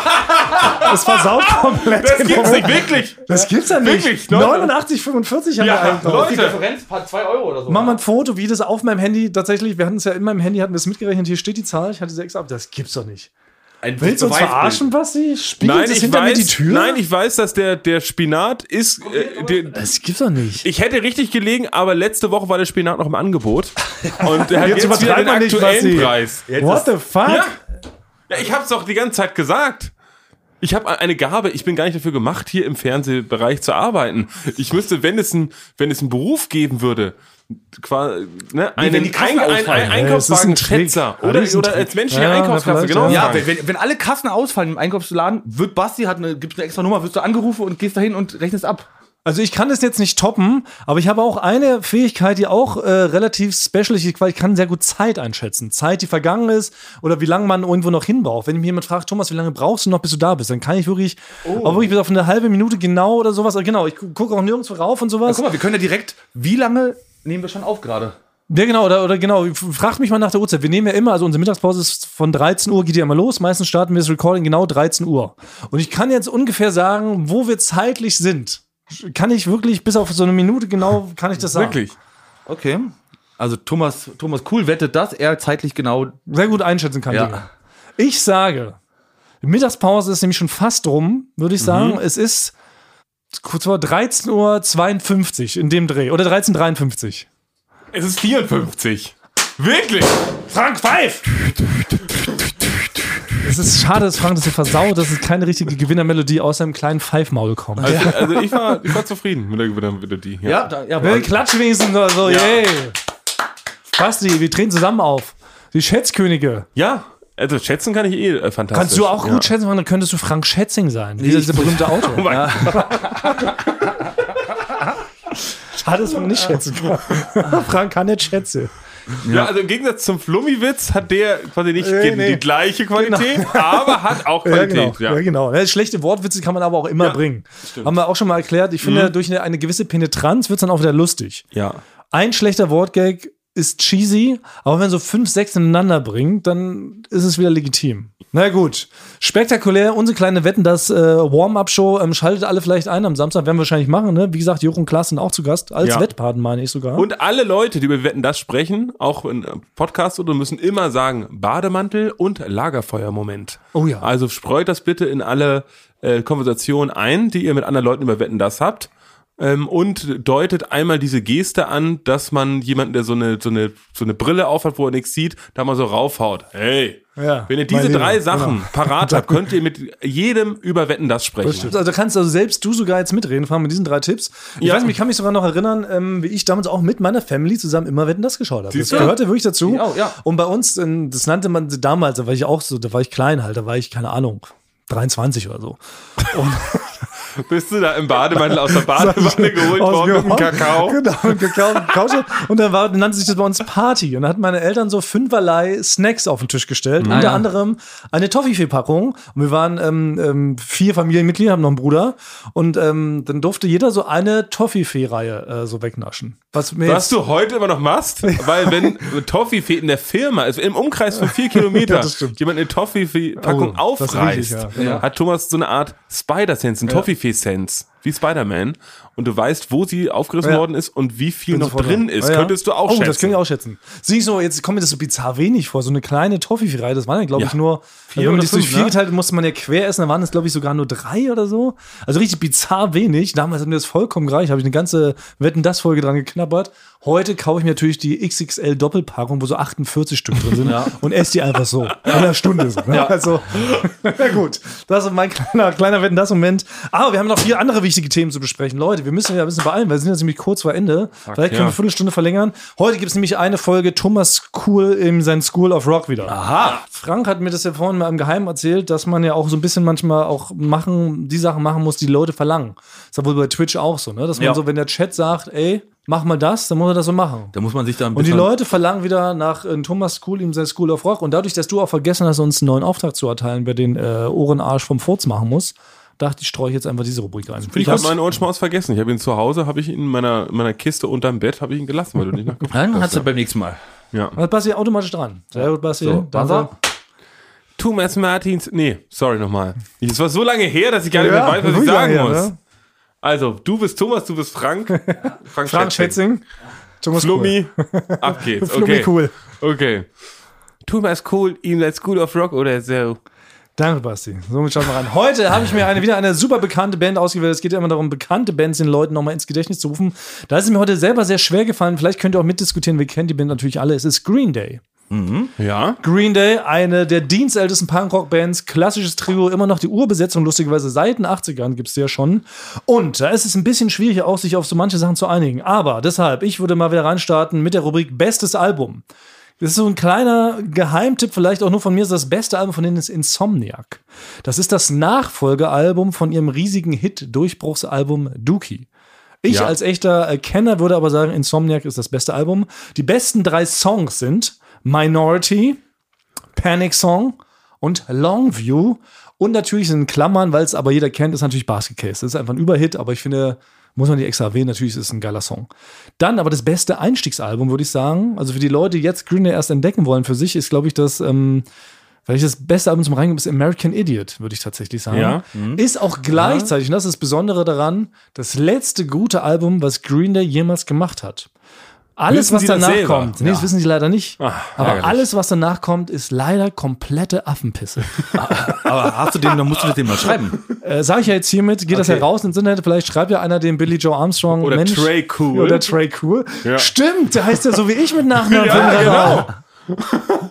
es versaut komplett Das gibt's Moment. nicht, wirklich. Das gibt's ja nicht. Wirklich, ne? 89,45 haben Ja, wir noch. Leute. Differenz hat 2 Euro oder so. Mach mal ein Foto, wie das auf meinem Handy tatsächlich, wir hatten es ja in meinem Handy, hatten wir es mitgerechnet, hier steht die Zahl, ich hatte sie extra ab, das gibt's doch nicht. Ein Willst du uns verarschen, Basti? Spiegelt Nein, es ich hinter mir weiß, die Tür? nein, ich weiß, dass der, der Spinat ist, äh, der, das gibt's doch nicht. ich hätte richtig gelegen, aber letzte Woche war der Spinat noch im Angebot. Und der hat Jetzt jetzt, wieder den nicht, aktuellen Basti. Preis. What the fuck? Ja. ja, ich hab's doch die ganze Zeit gesagt. Ich habe eine Gabe, ich bin gar nicht dafür gemacht, hier im Fernsehbereich zu arbeiten. Ich müsste, wenn es ein, wenn es einen Beruf geben würde, quasi, ne, einen, wenn die Kassen ein, ein, ein ein. Einkaufswagen-Schätzer Ja, oder, ein oder als menschliche Ja, Einkaufskasse, genau. ja. Wenn, wenn, wenn alle Kassen ausfallen im Einkaufsladen, wird Basti, hat eine, gibt's eine extra Nummer, wirst du angerufen und gehst dahin und rechnest ab. Also ich kann das jetzt nicht toppen, aber ich habe auch eine Fähigkeit, die auch äh, relativ special ist, weil ich kann sehr gut Zeit einschätzen. Zeit, die vergangen ist oder wie lange man irgendwo noch hin braucht. Wenn mich jemand fragt, Thomas, wie lange brauchst du noch, bis du da bist, dann kann ich wirklich, auch wirklich bis auf eine halbe Minute genau oder sowas. Genau, ich gu- gucke auch nirgendwo rauf und sowas. Guck mal, wir können ja direkt, wie lange nehmen wir schon auf gerade? Ja, genau, oder, oder genau, fragt mich mal nach der Uhrzeit. Wir nehmen ja immer, also unsere Mittagspause ist von 13 Uhr, geht ja immer los. Meistens starten wir das Recording genau 13 Uhr. Und ich kann jetzt ungefähr sagen, wo wir zeitlich sind. Kann ich wirklich, bis auf so eine Minute genau, kann ich das sagen. Wirklich. Okay. Also Thomas, Thomas Cool wettet, dass er zeitlich genau. Sehr gut einschätzen kann. Ja. Ich sage, die Mittagspause ist nämlich schon fast rum, würde ich sagen. Es ist kurz vor 13.52 Uhr in dem Dreh. Oder 13.53 Uhr. Es ist 54. Wirklich? Frank Pfeif! Es ist schade, dass Frank das hier versaut, dass es keine richtige Gewinnermelodie aus seinem kleinen Pfeifmaul kommt. Also, also ich, war, ich war zufrieden mit der Gewinnermelodie. Ja. da, ja, Wir klatschen wenigstens nur so, Ja. yay! Basti, wir treten zusammen auf. Die Schätzkönige. ja, also schätzen kann ich eh äh, fantastisch. Kannst du auch ja. gut schätzen, dann könntest du Frank Schätzing sein. Dieser, dieser berühmte Autor. Oh mein Schade, dass man nicht schätzen kann. Frank kann nicht schätzen. Ja, also im Gegensatz zum Flummi-Witz hat der quasi nicht Nee, die, nee. die gleiche Qualität, aber hat auch Qualität. Ja, genau. Ja. genau. Ja, schlechte Wortwitze kann man aber auch immer Ja, bringen. Haben wir auch schon mal erklärt. Ich finde, durch eine, eine gewisse Penetranz wird es dann auch wieder lustig. ja. Ein schlechter Wortgag ist cheesy, aber wenn so fünf, sechs ineinander bringt, dann ist es wieder legitim. Na gut. Spektakulär, unsere kleine Wetten, das äh, Warm-Up-Show. Ähm, schaltet alle vielleicht ein am Samstag, werden wir wahrscheinlich machen. Ne? Wie gesagt, Jochen Klaas sind auch zu Gast, als Ja. Wettpaten meine ich sogar. Und alle Leute, die über Wetten das sprechen, auch in äh, Podcast oder müssen immer sagen Bademantel und Lagerfeuermoment. Oh ja. Also streut das bitte in alle äh, Konversationen ein, die ihr mit anderen Leuten über Wetten das habt. Ähm, und deutet einmal diese Geste an, dass man jemanden, der so eine, so eine, so eine Brille aufhat, wo er nichts sieht, da mal so raufhaut. Hey, Ja, wenn ihr diese drei Lieber, Sachen genau. parat habt, könnt ihr mit jedem über Wetten das sprechen. Also kannst also selbst du sogar jetzt mitreden, Frank, mit diesen drei Tipps. Ich Ja. weiß nicht, ich kann mich sogar noch erinnern, ähm, wie ich damals auch mit meiner Family zusammen immer Wetten das geschaut habe. Das du? gehörte wirklich dazu. Auch, ja. Und bei uns, ähm, das nannte man damals, da war ich auch so, da war ich klein halt, da war ich, keine Ahnung, 23 oder so. Bist du da im Bademantel aus der Badewanne geholt worden mit dem Kakao? Genau, mit Kakao. Und dann war, nannte sich das bei uns Party. Und dann hatten meine Eltern so fünferlei Snacks auf den Tisch gestellt. Unter ja. anderem eine Toffifee-Packung. Und wir waren ähm, ähm, vier Familienmitglieder, haben noch einen Bruder. Und ähm, dann durfte jeder so eine Toffifee-Reihe äh, so wegnaschen. Was mir Was du heute immer noch machst, weil wenn Toffifee in der Firma ist, im Umkreis von vier Kilometern, Ja, jemand eine Toffifee-Packung Oh, aufreißt, richtig, ja. Ja. hat Thomas so eine Art Spider-Sense, ein Toffifee-Sense, wie Spider-Man. Und du weißt, wo sie aufgerissen Ja. worden ist und wie viel Bin noch drin ist. Ja, ja. Könntest du auch oh, schätzen. das kann ich auch schätzen. Sieh ich so, jetzt kommt mir das so bizarr wenig vor. So eine kleine Toffifee-Reihe, das waren ja, glaube ich, Ja. nur, Vier wenn man oder die durch vier ne? geteilt, musste man ja quer essen, da waren es, glaube ich, sogar nur drei oder so. Also richtig bizarr wenig. Damals hat mir das vollkommen gereicht, habe ich eine ganze Wetten-Das-Folge dran geknabbert. Heute kaufe ich mir natürlich die XXL-Doppelpackung, wo so 48 Stück drin sind und esse die einfach so. In einer Stunde. So, ne? Also, na gut. Das ist mein kleiner, kleiner Wetten-Das-Moment. Aber wir haben noch vier andere wichtige Themen zu besprechen. Leute, wir müssen ja ein bisschen beeilen, weil wir sind ja ziemlich kurz vor Ende. Vielleicht können wir ja. eine Viertelstunde verlängern. Heute gibt es nämlich eine Folge Thomas Cool in sein School of Rock wieder. Aha. Frank hat mir das ja vorhin mal im Geheimen erzählt, dass man ja auch so ein bisschen manchmal auch machen, die Sachen machen muss, die Leute verlangen. Das ist ja wohl bei Twitch auch so, ne? Dass man Ja. so, wenn der Chat sagt, ey, mach mal das, dann muss er das so machen. Da muss man sich da ein Und die. Leute verlangen wieder nach äh, Thomas School in sein School of Rock. Und dadurch, dass du auch vergessen hast, uns einen neuen Auftrag zu erteilen, wer den äh, Ohrenarsch vom Furz machen muss, dachte ich, streue ich jetzt einfach diese Rubrik ein. Ich habe meinen Ohrenschmaus vergessen. Ich habe ihn zu Hause, habe ich ihn in meiner, in meiner Kiste unterm Bett, habe ich ihn gelassen, weil du nicht nachgefragt Dann hast. hast du beim nächsten Mal. Ja. Das passt hier automatisch dran. Sehr gut, Basti. So, Danke. Thomas Martins, nee, sorry nochmal. Es war so lange her, dass ich gar nicht Ja, mehr weiß, was ich sagen her, muss. ne? Also, du bist Thomas, du bist Frank. Frank, Frank Schätzing. Thomas Flummi, ab geht's. Cool. Flummi Okay. cool. Okay. Thomas Cool in der School of Rock oder so. Danke, Basti. Somit schauen wir rein. Heute habe ich mir eine, wieder eine super bekannte Band ausgewählt. Es geht ja immer darum, bekannte Bands den Leuten nochmal ins Gedächtnis zu rufen. Da ist es mir heute selber sehr schwer gefallen. Vielleicht könnt ihr auch mitdiskutieren. Wir kennen die Band natürlich alle. Es ist Green Day. Ja. Green Day, eine der dienstältesten Punkrock-Bands, klassisches Trio, immer noch die Urbesetzung, lustigerweise seit den 80ern gibt es die ja schon. Und da ist es ein bisschen schwierig, auch sich auf so manche Sachen zu einigen. Aber deshalb, ich würde mal wieder reinstarten mit der Rubrik Bestes Album. Das ist so ein kleiner Geheimtipp, vielleicht auch nur von mir, ist das beste Album von denen ist Insomniac. Das ist das Nachfolgealbum von ihrem riesigen Hit-Durchbruchsalbum Dookie. Ich Ja. als echter Kenner würde aber sagen, Insomniac ist das beste Album. Die besten drei Songs sind Minority, Panic Song und Longview. Und natürlich in Klammern, weil es aber jeder kennt, ist natürlich Basket Case. Das ist einfach ein Überhit, aber ich finde, muss man nicht extra erwähnen, natürlich ist es ein geiler Song. Dann aber das beste Einstiegsalbum, würde ich sagen. Also für die Leute, die jetzt Green Day erst entdecken wollen für sich, ist, glaube ich, das, ähm, weil ich das beste Album zum Reingeben ist American Idiot, würde ich tatsächlich sagen. Ja. Ist auch gleichzeitig, und das ist das Besondere daran, das letzte gute Album, was Green Day jemals gemacht hat. Alles, Wissen was das danach kommt, nee, das wissen sie leider nicht. Ah, aber ärgerlich. alles, was danach kommt, ist leider komplette Affenpisse. Aber hast du den, dann musst du den mal schreiben. äh, Sag ich ja jetzt hiermit, geht das ja Okay. raus ins Internet, vielleicht schreibt ja einer den Billy Joe Armstrong. Oder Mensch, Trey Cool. Oder Trey Cool. Ja. Stimmt, der heißt ja so wie ich mit Nachnamen. Ja, genau. auf.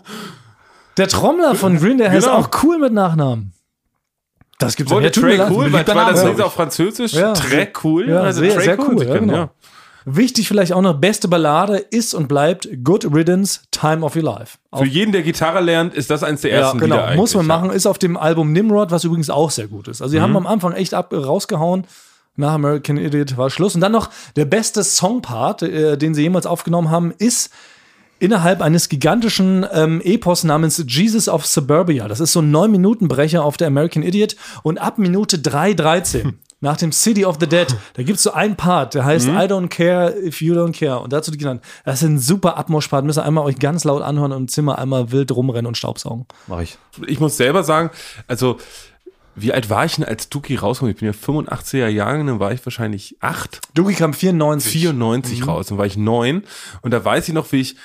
Der Trommler von Green Day heißt Genau. auch cool mit Nachnamen. Das gibt's Wurde ja. Trey. Cool, weil das ist auf Französisch. Ja. Trey Cool. Ja, also sehr, Trey sehr cool, Sie ja, genau. Wichtig vielleicht auch noch, beste Ballade ist und bleibt Good Riddance, Time of Your Life. Für jeden, der Gitarre lernt, ist das eins der Ja, ersten genau, Lieder muss man machen. Ist auf dem Album Nimrod, was übrigens auch sehr gut ist. Also, sie haben am Anfang echt ab, rausgehauen. Nach American Idiot war Schluss. Und dann noch der beste Songpart, äh, den sie jemals aufgenommen haben, ist innerhalb eines gigantischen ähm, Epos namens Jesus of Suburbia. Das ist so ein 9-Minuten-Brecher auf der American Idiot. Und ab Minute 3,13 nach dem City of the Dead, da gibt es so einen Part, der heißt Mhm. I don't care if you don't care. Und dazu die genannt. Das ist ein super Atmos-Part. Müsst ihr einmal euch ganz laut anhören und im Zimmer einmal wild rumrennen und Staubsaugen. Mach ich. Ich muss selber sagen, also wie alt war ich denn, als Duki rauskam? Ich bin ja 85er Jahre, dann war ich wahrscheinlich acht. Duki kam 94. 94 Mhm. raus, dann war ich neun. Und da weiß ich noch, wie ich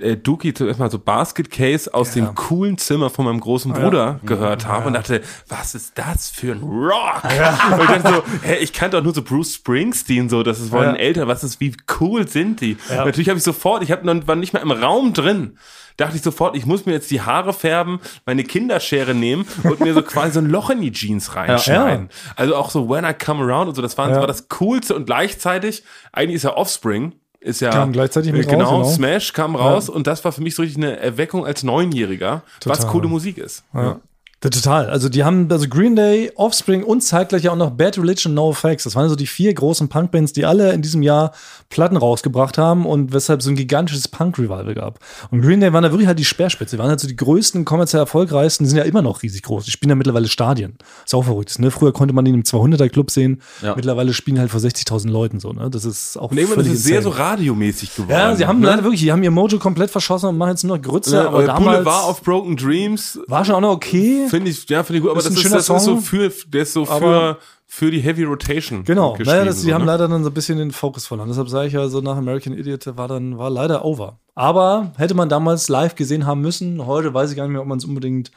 äh, Duki zuerst mal so Basket Case aus dem coolen Zimmer von meinem großen Bruder gehört habe und dachte, was ist das für ein Rock? Und ich dachte so, hä, ich kannte doch nur so Bruce Springsteen so, das ist wohl ein Ja. älter, was ist, wie cool sind die? Natürlich habe ich sofort, ich hab, noch- war nicht mal im Raum drin. Dachte ich sofort, ich muss mir jetzt die Haare färben, meine Kinderschere nehmen und mir so quasi so ein Loch in die Jeans reinschneiden. Also auch so When I Come Around und so, das war, das Ja. war das Coolste und gleichzeitig, eigentlich ist ja Offspring, ist ja Kam gleichzeitig mit genau, raus, genau. Smash kam raus und das war für mich so richtig eine Erweckung als Neunjähriger, was Total. coole Musik ist. Ja. Ja, Total. Also die haben also Green Day, Offspring und zeitgleich auch noch Bad Religion, No Effects. Das waren so die vier großen Punkbands, die alle in diesem Jahr Platten rausgebracht haben und weshalb so ein gigantisches Punk-Revival gab. Und Green Day waren da wirklich halt die Speerspitze. Die waren halt so die größten, kommerziell erfolgreichsten, die sind ja immer noch riesig groß. Die spielen ja mittlerweile Stadien. Ist auch verrückt. Ne? Früher konnte man die im 200er-Club sehen. Ja. Mittlerweile spielen halt vor 60.000 Leuten so. Ne? Das ist auch Und ist völlig es sehr so radiomäßig geworden. Ja, sie haben ne? leider wirklich, die haben ihr Mojo komplett verschossen und machen jetzt nur noch Grütze. Ja, aber damals Boulevard of Broken Dreams war schon auch noch okay. Finde ich, ja, finde ich gut, aber Ist das ein ist, das ist so Song. für, der ist so für, für die Heavy Rotation. Genau, naja, das, die so, haben ne? leider dann so ein bisschen den Fokus verloren. Deshalb sage ich ja, so nach American Idiot war dann war leider over. Aber hätte man damals live gesehen haben müssen, heute weiß ich gar nicht mehr, ob man es unbedingt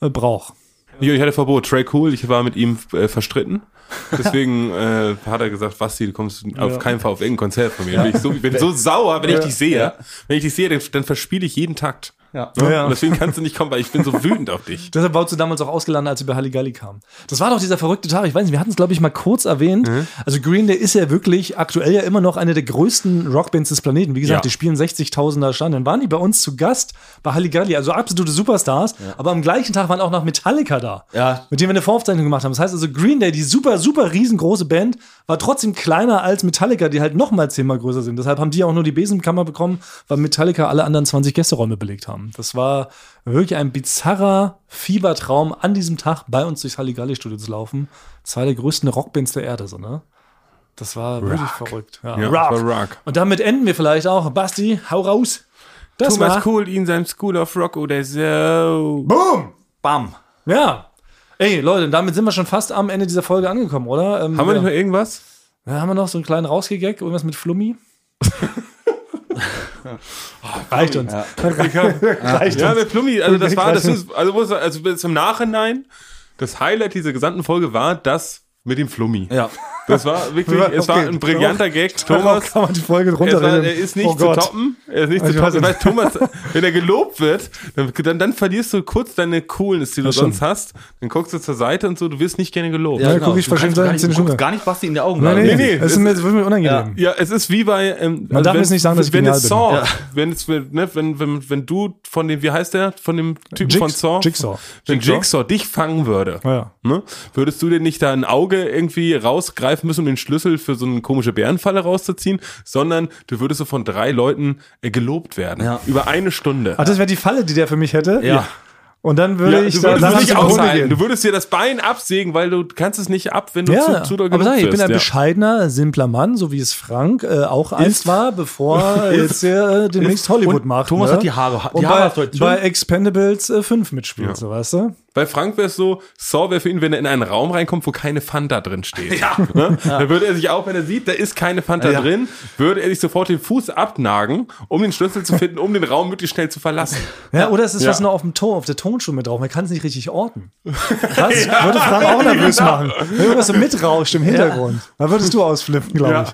äh, braucht. Ich, ich hatte Verbot. Trey Cool, ich war mit ihm äh, verstritten. Deswegen äh, hat er gesagt, Basti, du kommst auf keinen Fall auf irgendein Konzert von mir. Bin ich, so, bin so sauer, wenn ich dich sehe. Wenn ich dich sehe, dann, dann verspiele ich jeden Takt. Ja. Ne? Ja. Und deswegen kannst du nicht kommen, weil ich bin so wütend auf dich. Deshalb warst du damals auch ausgeladen, als sie bei Halligalli kam. Das war doch dieser verrückte Tag. Ich weiß nicht, wir hatten es, glaube ich, mal kurz erwähnt. Mhm. Also Green Day ist ja wirklich aktuell ja immer noch eine der größten Rockbands des Planeten. Wie gesagt, Ja. die spielen 60.000er Stand. Dann waren die bei uns zu Gast bei Halligalli, also absolute Superstars. Aber am gleichen Tag waren auch noch Metallica da. Ja. Mit denen wir eine Voraufzeichnung gemacht haben. Das heißt also, Green Day, die super, super riesengroße Band, war trotzdem kleiner als Metallica, die halt noch mal zehnmal größer sind. Deshalb haben die auch nur die Besenkammer bekommen, weil Metallica alle anderen 20 Gästeräume belegt haben. Das war wirklich ein bizarrer Fiebertraum, an diesem Tag bei uns durchs Halligalli-Studio zu laufen. Zwei der größten Rockbands der Erde, so, ne? Das war wirklich verrückt. Ja, Ja, Rock. Rock. Und damit enden wir vielleicht auch. Basti, hau raus. Das Thomas war, Cool in seinem School of Rock oder so. Boom! Bam. Ja. Ey, Leute, damit sind wir schon fast am Ende dieser Folge angekommen, oder? Ähm, Haben wir ja. nicht noch irgendwas? Ja, haben wir noch so einen kleinen rausgegackt, irgendwas mit Flummi? Reicht uns. Reicht Ja, uns. mit Plummi, also das war, das ist, also, muss- also im Nachhinein, das Highlight dieser gesamten Folge war das mit dem Flummi. Ja. Das war wirklich, es war Okay. ein brillanter Gag. Thomas, kann man die Folge war, runterreden. er ist nicht Oh zu Gott. toppen. Er ist nicht Ich zu weiß toppen. Weil Thomas, wenn er gelobt wird, dann, dann, dann verlierst du kurz deine Coolness, die du Das stimmt. sonst hast. Dann guckst du zur Seite und so, du wirst nicht gerne gelobt. Ja, guck ich verschämt gar sein, du guckst gar nicht Basti in die Augen. Nee, nee, Nee, nee, Es ist es- mir, es wird mir unangenehm. Ja, es ist wie bei. Ähm, Man darf wenn- jetzt nicht sagen, dass ich wenn genial bin. Saw, Ja. wenn, es, ne, wenn, wenn, wenn du von dem, wie heißt der, von dem Typen Jigs- von Saw? Jigsaw. Wenn Jigsaw. Dich fangen würde, Ja. ne, würdest du dir nicht da ein Auge irgendwie rausgreifen müssen, um den Schlüssel für so eine komische Bärenfalle rauszuziehen, sondern du würdest so von drei Leuten äh, gelobt werden. Ja. Über eine Stunde. Ach, das wäre die Falle, die der für mich hätte? Ja. Und dann würde Ja, ich du würdest nicht aushalten. gehen. Du würdest dir das Bein absägen, weil du kannst es nicht ab, wenn du Ja, zu, zu doll aber sag ich, ich bin ein ja. bescheidener, simpler Mann, so wie es Frank äh, auch einst war, bevor er jetzt äh, demnächst Hollywood Und macht. Thomas ne? hat die Haare- die Und Haare bei, bei. Expendables äh, 5 mitspielt, Ja. so weißt du? Bei Frank wäre es so, Saw wäre für ihn, wenn er in einen Raum reinkommt, wo keine Fanta drin steht. Ja. Ne? Dann würde er sich auch, wenn er sieht, da ist keine Fanta Ja. drin, würde er sich sofort den Fuß abnagen, um den Schlüssel zu finden, um den Raum möglichst schnell zu verlassen. Ja, oder es ist Ja. was noch auf dem Ton, auf der Tonspur mit drauf. Man kann es nicht richtig orten. Das würde Frank auch nervös machen. Wenn irgendwas so mitrauscht im Hintergrund. Da würdest du ausflippen, glaube Ja. ich.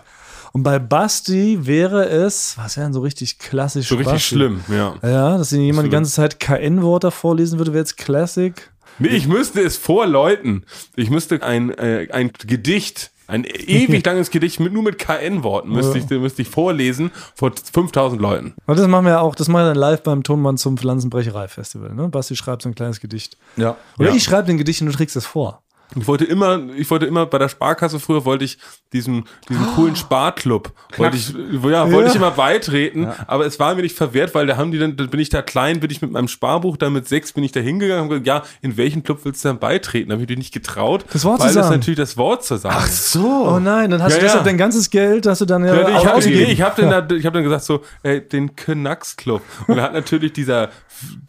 Und bei Basti wäre es, was wäre denn so richtig klassisch? So richtig Basti? schlimm, ja. Ja, dass ihnen jemand die ganze Zeit KN-Wörter vorlesen würde, wäre jetzt Classic. Nee, ich müsste es vor Leuten. Ich müsste ein, äh, ein Gedicht, ein ewig langes Gedicht mit, nur mit KN-Worten müsste ich, müsste ich vorlesen vor 5000 Leuten. Und das machen wir auch, das machen wir dann live beim Tonmann zum Pflanzenbrecherei-Festival. Ne? Basti schreibt so ein kleines Gedicht. Ja. Oder Ja. ich schreibe den Gedicht und du trägst es vor. Ich wollte immer, ich wollte immer bei der Sparkasse früher wollte ich diesen, diesen coolen Sparclub, wollte ich, ja, wollte ich immer beitreten, aber es war mir nicht verwehrt, weil da haben die dann, da bin ich da klein, bin ich mit meinem Sparbuch, da mit sechs bin ich da hingegangen und gesagt, ja, in welchen Club willst du dann beitreten? Da habe ich dir nicht getrauert, Das Wort zu weil das sagen. natürlich das Wort zu sagen. so. Oh nein, dann hast Ja, du deshalb ja. dein ganzes Geld, hast du dann ja, Ja, ich habe ausgegeben. ich hab dann, da- ich hab dann gesagt so, äh, den Knacks Club. Und da hat natürlich dieser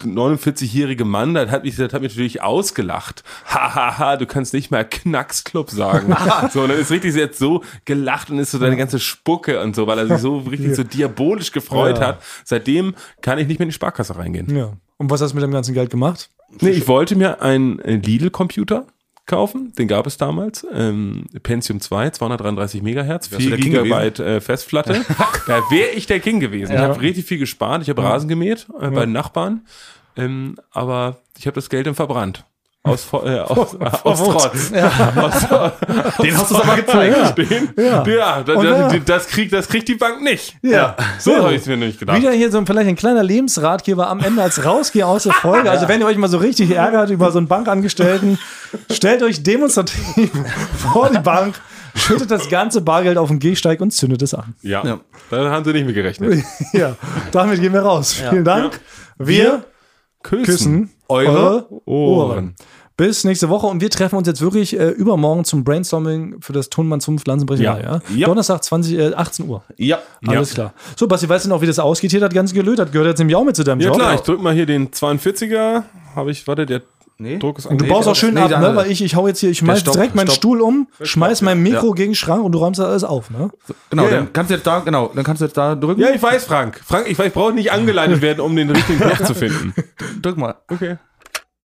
49-jährige Mann, das hat mich, das hat mich natürlich ausgelacht. Hahaha, ha, ha, du kannst nicht mal Knacks Club sagen. so, und dann ist richtig jetzt so gelacht und ist so deine ganze Spucke und so, weil er sich so richtig so diabolisch gefreut Ja. hat. Seitdem kann ich nicht mehr in die Sparkasse reingehen. Ja. Und was hast du mit dem ganzen Geld gemacht? Nee, ich wollte mir einen Lidl-Computer kaufen, den gab es damals, ähm, Pentium 2, 233 Megahertz, Wärst du 4 der King Gigabyte äh, Festplatte. da wäre ich der King gewesen. Ich Ja. habe richtig viel gespart, ich habe Rasen gemäht äh, bei den Nachbarn, ähm, aber ich habe das Geld dann verbrannt. Aus, Vo- äh, aus, aus Wut. Trotz. Aus, Den hast du aber gezeigt. den, Ja. ja, das, das, ja. das, kriegt, das kriegt die Bank nicht. Ja. So habe ich es mir nicht gedacht. Wieder hier so ein, vielleicht ein kleiner Lebensratgeber am Ende als rausgehe aus der Folge. Also wenn ihr euch mal so richtig ärgert über so einen Bankangestellten, stellt euch demonstrativ vor die Bank, schüttet das ganze Bargeld auf den Gehsteig und zündet es an. Ja, Ja. da haben sie nicht mit gerechnet. Ja, damit gehen wir raus. Vielen Dank. Wir küssen eure Ohren. Bis nächste Woche und wir treffen uns jetzt wirklich äh, übermorgen zum Brainstorming für das Tonmann zum Pflanzenbrecherei. Ja. Ja. Ja. Donnerstag 20, äh, 18 Uhr. Ja. Alles klar. So, Basti, weißt du noch, wie das ausgeht hier, das ganze Gelöt? Das gehört jetzt nämlich auch mit zu deinem Ja Job. klar, ich drück mal hier den 42er. Habe ich, warte, der Nee. Druck ist Und du Nee, baust auch schön nee, ab, ne? Weil ich, ich hau jetzt hier, ich schmeiß Stopp, direkt meinen Stopp. Stuhl um, schmeiß mein Mikro Ja. gegen den Schrank und du räumst das alles auf, ne? Genau, Ja, ja. dann kannst du jetzt da, genau, dann kannst du jetzt da drücken. Ja, ich weiß, Frank. Frank, ich weiß, ich brauche nicht angeleitet werden, um den richtigen Knopf zu finden. drück mal. Okay.